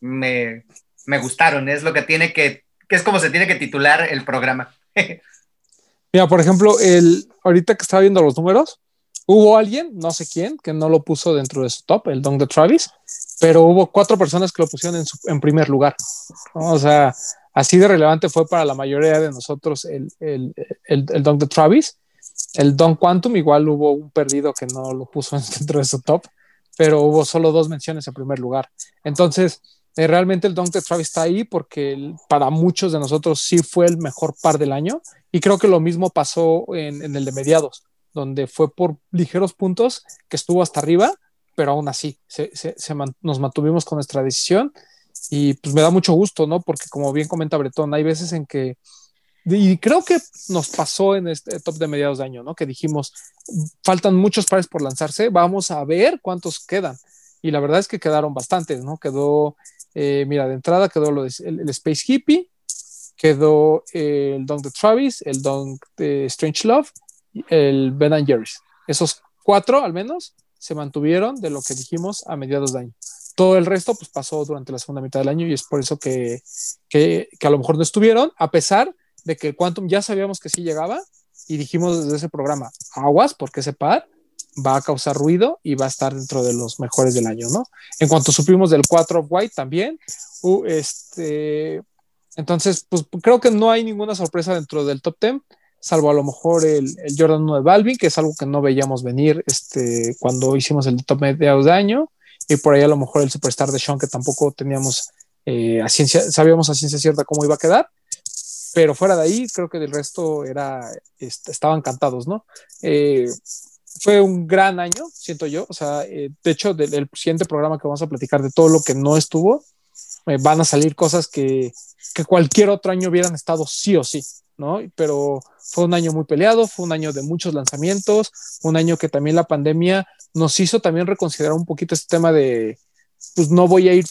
me, me gustaron, es lo que tiene que, que es como se tiene que titular el programa. Mira, por ejemplo, el, ahorita que estaba viendo los números, hubo alguien, no sé quién, que no lo puso dentro de su top, el don de Travis, pero hubo cuatro personas que lo pusieron en, su, en primer lugar. O sea, así de relevante fue para la mayoría de nosotros el, el, el, el don de Travis. El Don Quantum, igual hubo un perdido que no lo puso dentro de su top, pero hubo solo dos menciones en primer lugar. Entonces, eh, realmente el Dunk de Travis está ahí porque para muchos de nosotros sí fue el mejor par del año y creo que lo mismo pasó en, el de mediados, donde fue por ligeros puntos que estuvo hasta arriba, pero aún así nos mantuvimos con nuestra decisión y pues me da mucho gusto, ¿no? Porque como bien comenta Bretón, hay veces en que y creo que nos pasó en este top de mediados de año, ¿no? Que dijimos, faltan muchos pares por lanzarse, vamos a ver cuántos quedan. Y la verdad es que quedaron bastantes, ¿no? Quedó eh, mira, de entrada quedó lo de, el, Space Hippie, quedó el Dunk de Travis, el Dunk de Strange Love, el Ben Jerry's. Esos cuatro, al menos, se mantuvieron de lo que dijimos a mediados de año. Todo el resto, pues pasó durante la segunda mitad del año y es por eso que, que, a lo mejor no estuvieron, a pesar de que el Quantum ya sabíamos que sí llegaba y dijimos desde ese programa, aguas, porque ese par va a causar ruido y va a estar dentro de los mejores del año, ¿no? En cuanto supimos del 4 of White también, este, entonces, pues creo que no hay ninguna sorpresa dentro del top 10, salvo a lo mejor el, el, Jordan 1 de Balvin, que es algo que no veíamos venir este, cuando hicimos el top medio de año, y por ahí a lo mejor el Superstar de Sean, que tampoco teníamos eh, a ciencia, sabíamos a ciencia cierta cómo iba a quedar, pero fuera de ahí, creo que del resto era, est estaban cantados, ¿no? Eh, fue un gran año, siento yo. O sea, eh, de hecho, del, del, siguiente programa que vamos a platicar de todo lo que no estuvo, eh, van a salir cosas que, que, cualquier otro año hubieran estado sí o sí, ¿no? Pero fue un año muy peleado, fue un año de muchos lanzamientos, un año que también la pandemia nos hizo también reconsiderar un poquito este tema de, pues no voy a ir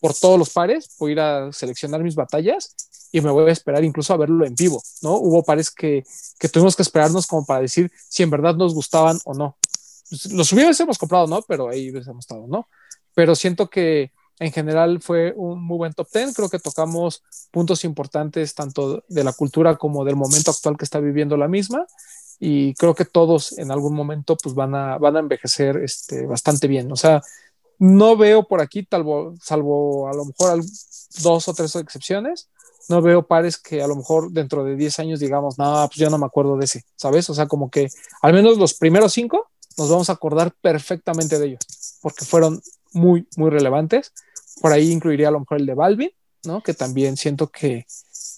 por todos los pares, voy a ir a seleccionar mis batallas y me voy a esperar incluso a verlo en vivo, ¿no? Hubo pares que, que tuvimos que esperarnos como para decir si en verdad nos gustaban o no. Pues, los hubiésemos comprado, ¿no? Pero ahí hubiésemos estado, ¿no? Pero siento que, en general fue un muy buen top 10. Creo que tocamos puntos importantes tanto de la cultura como del momento actual que está viviendo la misma. Y creo que todos en algún momento pues van a, van a envejecer este, bastante bien. O sea, no veo por aquí, salvo, salvo a lo mejor dos o tres excepciones, no veo pares que a lo mejor dentro de 10 años digamos, no, pues yo no me acuerdo de ese, ¿sabes? O sea, como que al menos los primeros cinco nos vamos a acordar perfectamente de ellos, porque fueron muy, muy relevantes. Por ahí incluiría a lo mejor el de Balvin, ¿no? Que también siento que,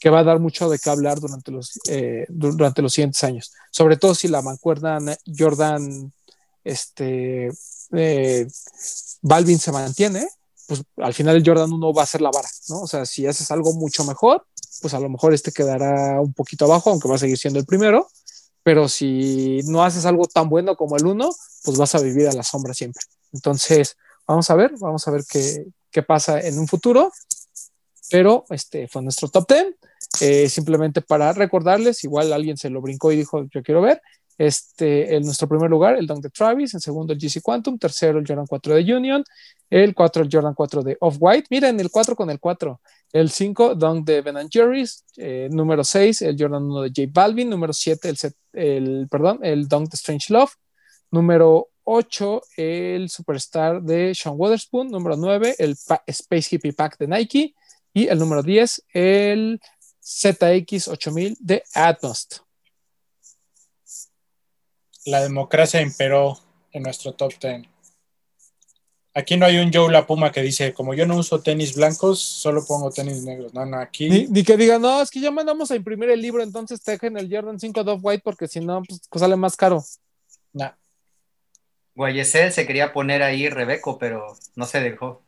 que va a dar mucho de qué hablar durante los, eh, durante los siguientes años. Sobre todo si la mancuerna Jordan, este, eh, Balvin se mantiene, pues al final el Jordan 1 va a ser la vara, ¿no? O sea, si haces algo mucho mejor, pues a lo mejor este quedará un poquito abajo, aunque va a seguir siendo el primero, pero si no haces algo tan bueno como el 1, pues vas a vivir a la sombra siempre. Entonces, vamos a ver, vamos a ver qué, qué pasa en un futuro, pero este fue nuestro top 10. Eh, simplemente para recordarles, igual alguien se lo brincó y dijo, yo quiero ver, este, en nuestro primer lugar, el Dunk de Travis, en segundo, el GC Quantum, tercero, el Jordan 4 de Union, el 4, el Jordan 4 de Off-White, miren, el 4 con el 4, el 5, Dunk de Ben Jerry's, eh, número 6, el Jordan 1 de J Balvin, número 7, el, el, perdón, el Dunk de Strange Love, número 8, el Superstar de Sean Waterspoon, número 9, el Space Hippie Pack de Nike, y el número 10, el ZX 8000 de Atmos la democracia imperó en nuestro top 10. Aquí no hay un Joe La Puma que dice, como yo no uso tenis blancos, solo pongo tenis negros. No, no, aquí. Ni, que diga, no, es que ya mandamos a imprimir el libro, entonces te dejen el Jordan 5 Dove White porque si no, pues, pues sale más caro. No. Guayesel se quería poner ahí Rebeco, pero no se dejó.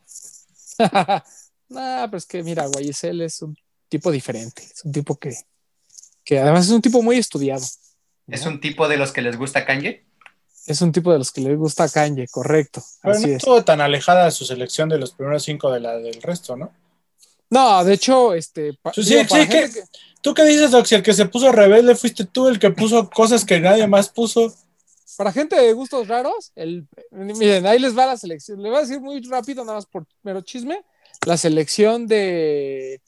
no, pero es que mira, Guayesel es un tipo diferente, es un tipo que, que además es un tipo muy estudiado. ¿Es un tipo de los que les gusta Kanye? Es un tipo de los que les gusta Kanye, correcto. Pero no estuvo tan alejada su selección de los primeros cinco de la del resto, ¿no? No, de hecho, este. Sí, sí, ¿Tú qué dices? Si el que se puso rebelde fuiste tú, el que puso cosas que nadie más puso. Para gente de gustos raros, el, miren, ahí les va la selección. Le voy a decir muy rápido, nada más por mero chisme, la selección de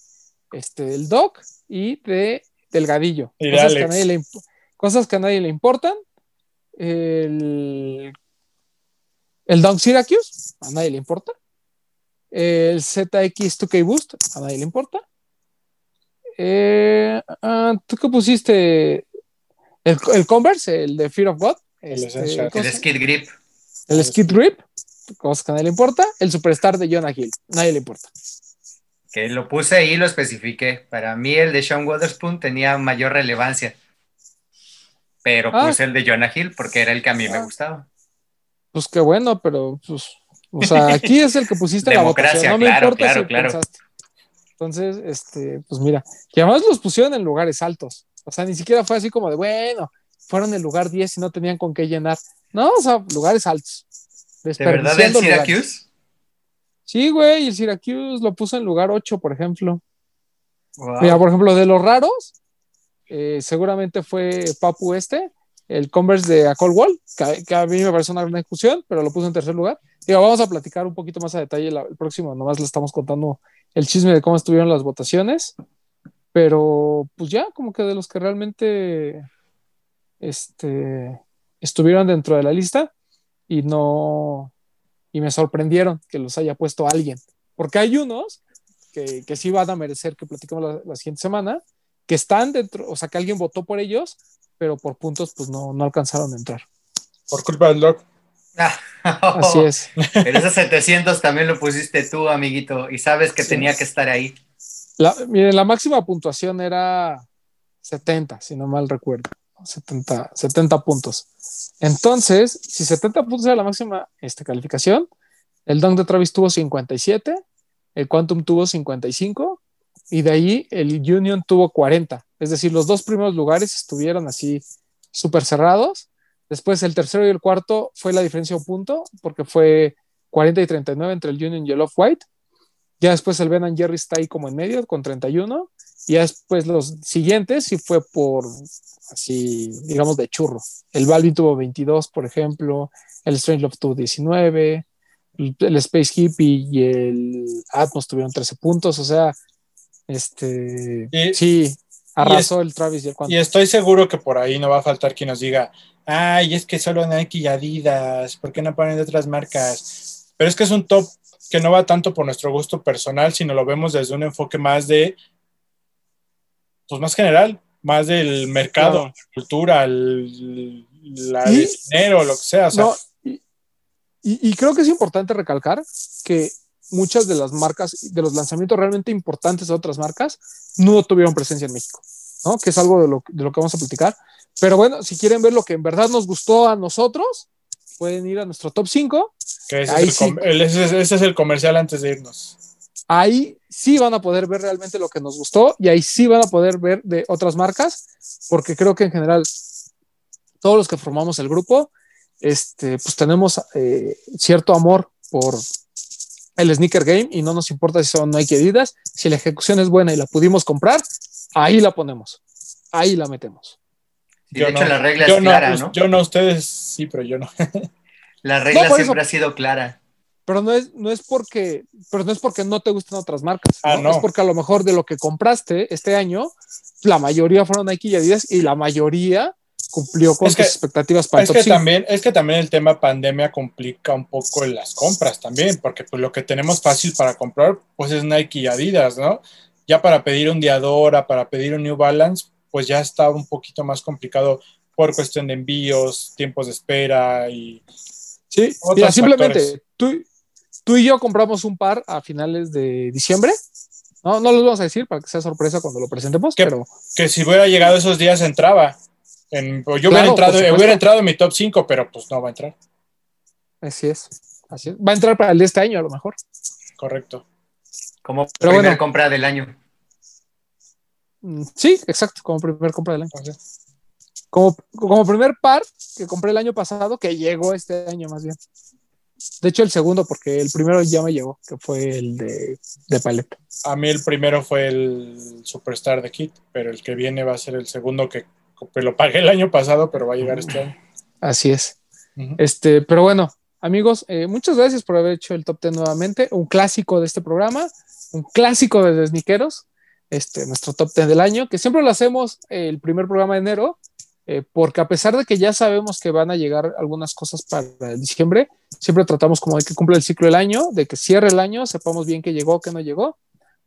este, del Doc y de Delgadillo. Y de Alex cosas que a nadie le importan. El, el Dunk Syracuse, a nadie le importa. El ZX2K Boost, a nadie le importa. Eh, ah, ¿Tú qué pusiste? El, Converse, el de Fear of God. El este, Skid Grip. El Skid Grip, cosas que a nadie le importa. El Superstar de Jonah Hill, nadie le importa. Que lo puse ahí y lo especifiqué. Para mí el de Sean Waterspoon tenía mayor relevancia pero ah. puse el de Jonah Hill porque era el que a mí me ah. gustaba. Pues qué bueno, pero pues, o sea, aquí es el que pusiste la votación, no me importa claro, si claro. pensaste. Entonces, este, pues mira, y además los pusieron en lugares altos. O sea, ni siquiera fue así como de, bueno, fueron en lugar 10 y no tenían con qué llenar. No, o sea, lugares altos. ¿De verdad el Syracuse? Sí, güey, el Syracuse lo puso en lugar 8, por ejemplo. Mira, por ejemplo, de los raros, eh, seguramente fue Papu este, el Converse de A Wall, que, a mí me parece una gran discusión, pero lo puso en tercer lugar. Digo, vamos a platicar un poquito más a detalle el próximo, nomás le estamos contando el chisme de cómo estuvieron las votaciones, pero pues ya como que de los que realmente este, estuvieron dentro de la lista y no, y me sorprendieron que los haya puesto alguien, porque hay unos que, que sí van a merecer que platiquemos la siguiente semana, que están dentro, o sea, que alguien votó por ellos, pero por puntos pues no, no alcanzaron a entrar. Por culpa del doc. Así es. Pero esos 700 también lo pusiste tú, amiguito, y sabes que tenía que estar ahí. La, miren, la máxima puntuación era 70, si no mal recuerdo. 70, 70 puntos. Entonces, si 70 puntos era la máxima este, calificación, el Dunk de Travis tuvo 57, el Quantum tuvo 55 y de ahí el Union tuvo 40. Es decir, los dos primeros lugares estuvieron así súper cerrados. Después el tercero y el cuarto fue la diferencia un punto, porque fue 40 y 39 entre el Union y el Off-White. Ya después el Ben Jerry está ahí como en medio con 31. Y ya después los siguientes sí fue por así, digamos, de churro. El Balvin tuvo 22, por ejemplo. El Strange Love tuvo 19. el Space Hippie y el Atmos tuvieron 13 puntos, o sea, este, Y- sí, arrasó el Travis y el Y estoy seguro que por ahí no va a faltar quien nos diga, ay, es que solo Nike y Adidas, ¿por qué no ponen de otras marcas? Pero es que es un top que no va tanto por nuestro gusto personal, sino lo vemos desde un enfoque más de, pues más general, más del mercado, Claro. cultura, el, la dinero, lo que sea. O sea, No, y, y- creo que es importante recalcar que muchas de las marcas, de los lanzamientos realmente importantes de otras marcas, no tuvieron presencia en México, ¿no? Que es algo de lo, de lo que vamos a platicar. Pero bueno, si quieren ver lo que en verdad nos gustó a nosotros, pueden ir a nuestro top 5. que ese, ahí es el, sí. el- ese es- ese es el comercial antes de irnos. Ahí sí van a poder ver realmente lo que nos gustó y ahí sí van a poder ver de otras marcas, porque creo que en general todos los que formamos el grupo, este, pues tenemos eh, cierto amor por el sneaker game y no nos importa si son Nike Adidas, si la ejecución es buena y la pudimos comprar, ahí la ponemos, ahí la metemos. Y de hecho, la regla yo es clara, ¿no? Yo no, ustedes sí, pero yo no. La regla No, siempre eso- ha sido clara. Pero no es, no es porque, pero no es porque no te gusten otras marcas, Ah, ¿no? no. es porque a lo mejor de lo que compraste este año, la mayoría fueron Nike y Adidas y la mayoría cumplió con Es que- tus expectativas para Es el que, top 5. también, es que también el tema pandemia complica un poco las compras también, porque pues lo que tenemos fácil para comprar pues es Nike y Adidas, ¿no? Ya para pedir un Diadora, para pedir un New Balance, pues ya está un poquito más complicado por cuestión de envíos, tiempos de espera y Sí, mira, simplemente tú, tú y yo compramos un par a finales de diciembre. No, no los vamos a decir para que sea sorpresa cuando lo presentemos, ¿Qué? pero que si hubiera llegado esos días entraba. En, yo Claro, hubiera, entrado, supuesto. hubiera entrado en mi top 5, pero pues no va a entrar. así es. Así es. Va a entrar para el de este año a lo mejor. Correcto. Como Pero primera bueno. compra del año. Mm, Sí, exacto, como primer compra del año. Como, como primer par que compré el año pasado, que llegó este año más bien. De hecho, el segundo, porque el primero ya me llegó, que fue el de, de paleta. a mí el primero fue el Superstar de Kit, pero el que viene va a ser el segundo que, que lo pagué el año pasado, pero va a llegar este año. Así es. Este, pero bueno, amigos, eh, muchas gracias por haber hecho el top 10 nuevamente. Un clásico de este programa, un clásico de Desniqueros, este, nuestro top 10 del año, que siempre lo hacemos eh, el primer programa de enero, eh, porque a pesar de que ya sabemos que van a llegar algunas cosas para diciembre, siempre tratamos como de que cumpla el ciclo del año, de que cierre el año, sepamos bien qué llegó, qué no llegó,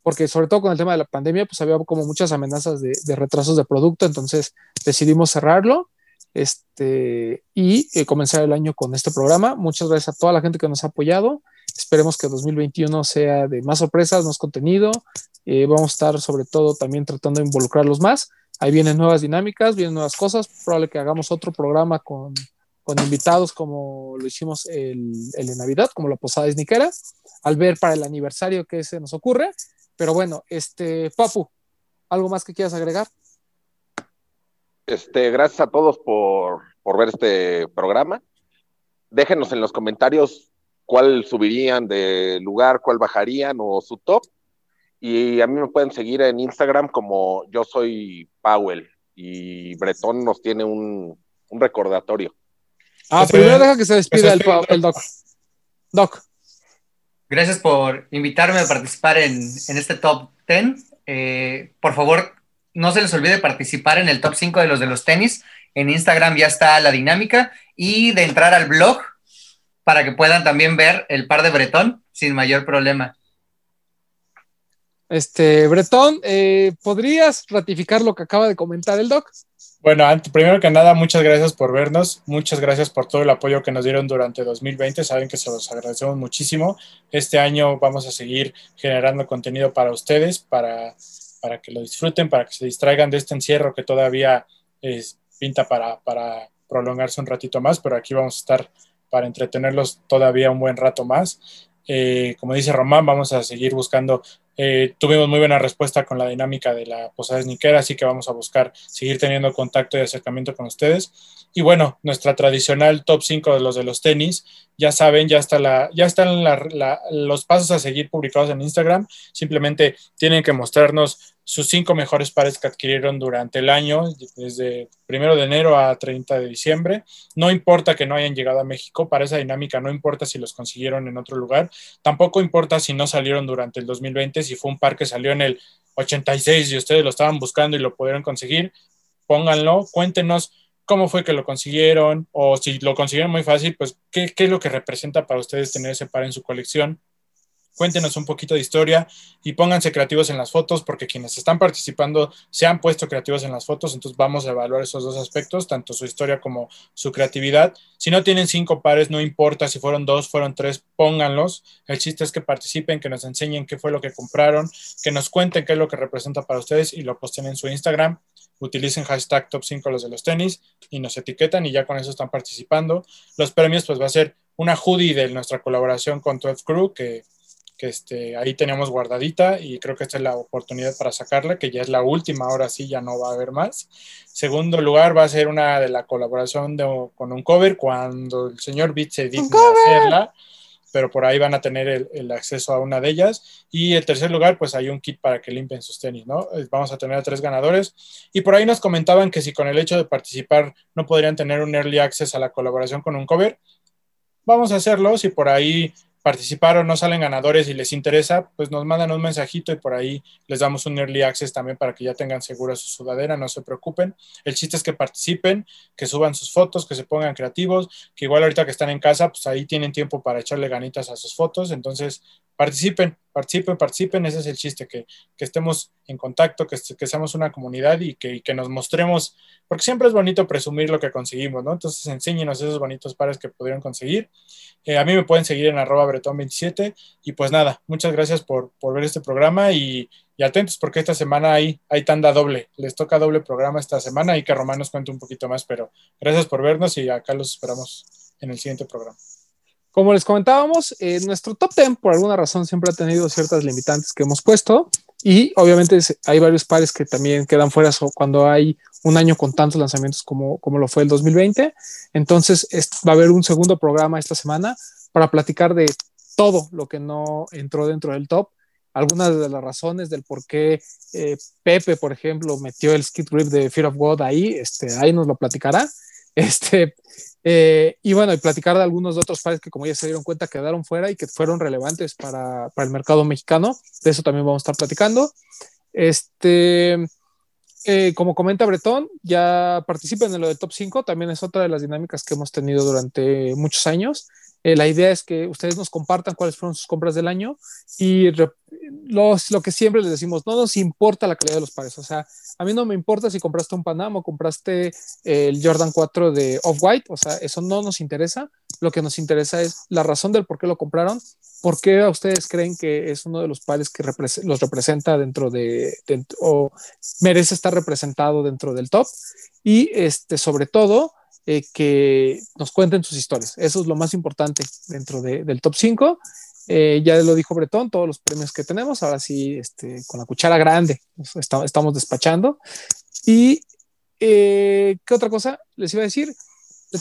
porque sobre todo con el tema de la pandemia, pues había como muchas amenazas de, retrasos de producto, entonces decidimos cerrarlo este, y eh, comenzar el año con este programa. Muchas gracias a toda la gente que nos ha apoyado. Esperemos que 2021 sea de más sorpresas, más contenido. Eh, vamos a estar sobre todo también tratando de involucrarlos más. Ahí vienen nuevas dinámicas, vienen nuevas cosas. Probable que hagamos otro programa con, con invitados como lo hicimos el, el de Navidad, como la posada esniquera, al ver para el aniversario que se nos ocurre. Pero bueno, este, Papu, ¿algo más que quieras agregar? Este, gracias a todos por, por ver este programa. Déjenos en los comentarios cuál subirían de lugar, cuál bajarían o su top. Y a mí me pueden seguir en Instagram como yo soy Powell y Bretón nos tiene un, un recordatorio. Ah, Que se- primero deja que se despida el. Pa- el Doc. Doc. Gracias por invitarme a participar en, en este top 10. Eh, por favor, no se les olvide participar en el top 5 de los de los tenis. En Instagram ya está la dinámica y de entrar al blog para que puedan también ver el par de Bretón sin mayor problema. Este, Bretón, eh, ¿podrías ratificar lo que acaba de comentar el Doc? Bueno, primero que nada, muchas gracias por vernos, muchas gracias por todo el apoyo que nos dieron durante 2020, saben que se los agradecemos muchísimo. Este año vamos a seguir generando contenido para ustedes, para, para que lo disfruten, para que se distraigan de este encierro que todavía es, pinta para, para prolongarse un ratito más, pero aquí vamos a estar para entretenerlos todavía un buen rato más. Eh, como dice Román, vamos a seguir buscando eh, tuvimos muy buena respuesta con la dinámica de la posada esniquera, así que vamos a buscar seguir teniendo contacto y acercamiento con ustedes. Y bueno, nuestra tradicional top 5 de los de los tenis, ya saben, ya, está la, ya están los pasos a seguir publicados en Instagram. Simplemente tienen que mostrarnos sus cinco mejores pares que adquirieron durante el año, desde primero de enero a 30 de diciembre. No importa que no hayan llegado a México, para esa dinámica no importa si los consiguieron en otro lugar, tampoco importa si no salieron durante el 2020, si fue un par que salió en el 86 y ustedes lo estaban buscando y lo pudieron conseguir, pónganlo, cuéntenos cómo fue que lo consiguieron o si lo consiguieron muy fácil, pues qué, qué es lo que representa para ustedes tener ese par en su colección cuéntenos un poquito de historia y pónganse creativos en las fotos, porque quienes están participando se han puesto creativos en las fotos, entonces vamos a evaluar esos dos aspectos, tanto su historia como su creatividad. Si no tienen cinco pares, no importa si fueron dos, fueron tres, pónganlos. El chiste es que participen, que nos enseñen qué fue lo que compraron, que nos cuenten qué es lo que representa para ustedes y lo posten en su Instagram. Utilicen hashtag top 5 los de los tenis y nos etiquetan y ya con eso están participando. Los premios pues va a ser una hoodie de nuestra colaboración con 12 Crew, que que este, ahí tenemos guardadita y creo que esta es la oportunidad para sacarla, que ya es la última, ahora sí ya no va a haber más. Segundo lugar va a ser una de la colaboración con un cover cuando el señor Beat se digna hacerla, pero por ahí van a tener el, el, acceso a una de ellas. Y el tercer lugar, pues hay un kit para que limpien sus tenis, ¿no? Eh, vamos a tener a tres ganadores. Y por ahí nos comentaban que si con el hecho de participar no podrían tener un early access a la colaboración con un cover, vamos a hacerlo. Si por ahí participaron, no salen ganadores y les interesa, pues nos mandan un mensajito y por ahí les damos un early access también para que ya tengan segura su sudadera, no se preocupen. El chiste es que participen, que suban sus fotos, que se pongan creativos, que igual ahorita que están en casa, pues ahí tienen tiempo para echarle ganitas a sus fotos, entonces participen, participen, participen, ese es el chiste, que, que estemos en contacto, que, que, seamos una comunidad y que, que, nos mostremos, porque siempre es bonito presumir lo que conseguimos, ¿no? Entonces enséñenos esos bonitos pares que pudieron conseguir. Eh, a mí me pueden seguir en arroba bretón27 y pues nada, muchas gracias por, por ver este programa y, y, atentos porque esta semana hay, hay tanda doble, les toca doble programa esta semana y que Román nos cuente un poquito más, pero gracias por vernos y acá los esperamos en el siguiente programa. Como les comentábamos, eh, nuestro top 10 por alguna razón siempre ha tenido ciertas limitantes que hemos puesto y obviamente hay varios pares que también quedan fuera cuando hay un año con tantos lanzamientos como, como lo fue el 2020. Entonces va a haber un segundo programa esta semana para platicar de todo lo que no entró dentro del top. Algunas de las razones del por qué eh, Pepe, por ejemplo, metió el skid grip de Fear of God ahí, este, ahí nos lo platicará. Este, eh, y bueno, y platicar de algunos de otros pares que como ya se dieron cuenta quedaron fuera y que fueron relevantes para, para el mercado mexicano. De eso también vamos a estar platicando. Este, eh, como comenta Bretón, ya participen en lo del top 5, también es otra de las dinámicas que hemos tenido durante muchos años. Eh, la idea es que ustedes nos compartan cuáles fueron sus compras del año y los, lo que siempre les decimos, no nos importa la calidad de los pares, o sea, a mí no me importa si compraste un Panam o compraste el Jordan 4 de Off-White, o sea, eso no nos interesa. Lo que nos interesa es la razón del por qué lo compraron, por qué a ustedes creen que es uno de los pares que los representa dentro de, o merece estar representado dentro del top y este, sobre todo eh, que nos cuenten sus historias. Eso es lo más importante dentro de, del top 5 eh, ya lo dijo Bretón, todos los premios que tenemos, ahora sí, este, con la cuchara grande, estamos despachando. Y, eh, ¿qué otra cosa les iba a decir?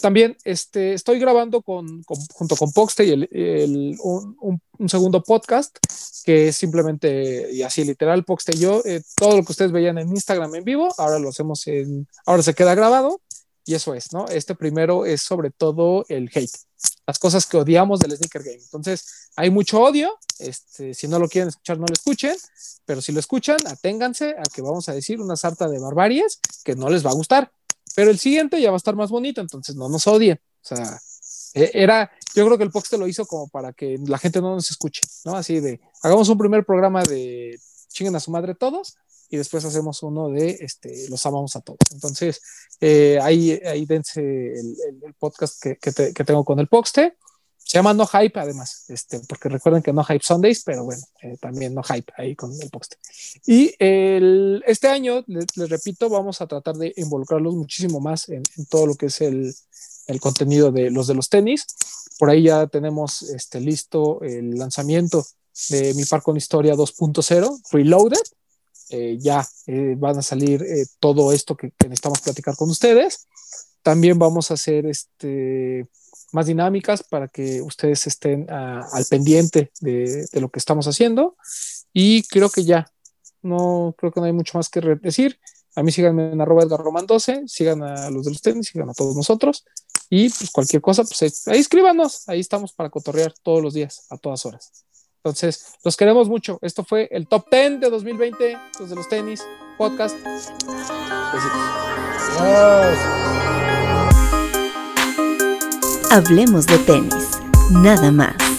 También este, estoy grabando con, con, junto con Poxte el, el, un, un, segundo podcast que es simplemente, y así literal, Poxte y yo, eh, todo lo que ustedes veían en Instagram en vivo, ahora lo hacemos en, ahora se queda grabado y eso es, ¿no? Este primero es sobre todo el hate, las cosas que odiamos del sneaker game. Entonces, hay mucho odio. Este, si no lo quieren escuchar, no lo escuchen. Pero si lo escuchan, aténganse a que vamos a decir una sarta de barbaries que no les va a gustar. Pero el siguiente ya va a estar más bonito, entonces no nos odien. O sea, e, era, yo creo que el te lo hizo como para que la gente no nos escuche, ¿no? Así de, hagamos un primer programa de chinguen a su madre todos y después hacemos uno de este, los amamos a todos. Entonces, eh, ahí, ahí dense el, el, podcast que, que, te, que, tengo con el Poxte. Se llama No Hype, además, este, porque recuerden que No Hype Sundays, pero bueno, eh, también No Hype ahí con el Poxte. Y el, este año, les, les, repito, vamos a tratar de involucrarlos muchísimo más en, en todo lo que es el, el, contenido de los de los tenis. Por ahí ya tenemos este, listo el lanzamiento de mi par con historia 2.0, Reloaded eh, ya eh, van a salir eh, todo esto que, que, necesitamos platicar con ustedes. También vamos a hacer este, más dinámicas para que ustedes estén a, al pendiente de, lo que estamos haciendo. Y creo que ya, no creo que no hay mucho más que decir. A mí síganme en arroba Edgar Román 12, sigan a los de los tenis, sigan a todos nosotros. Y pues cualquier cosa, pues ahí escríbanos, ahí estamos para cotorrear todos los días, a todas horas. Entonces, los queremos mucho. Esto fue el top 10 de 2020, los de los tenis, podcast. Besitos. Hablemos de tenis, nada más.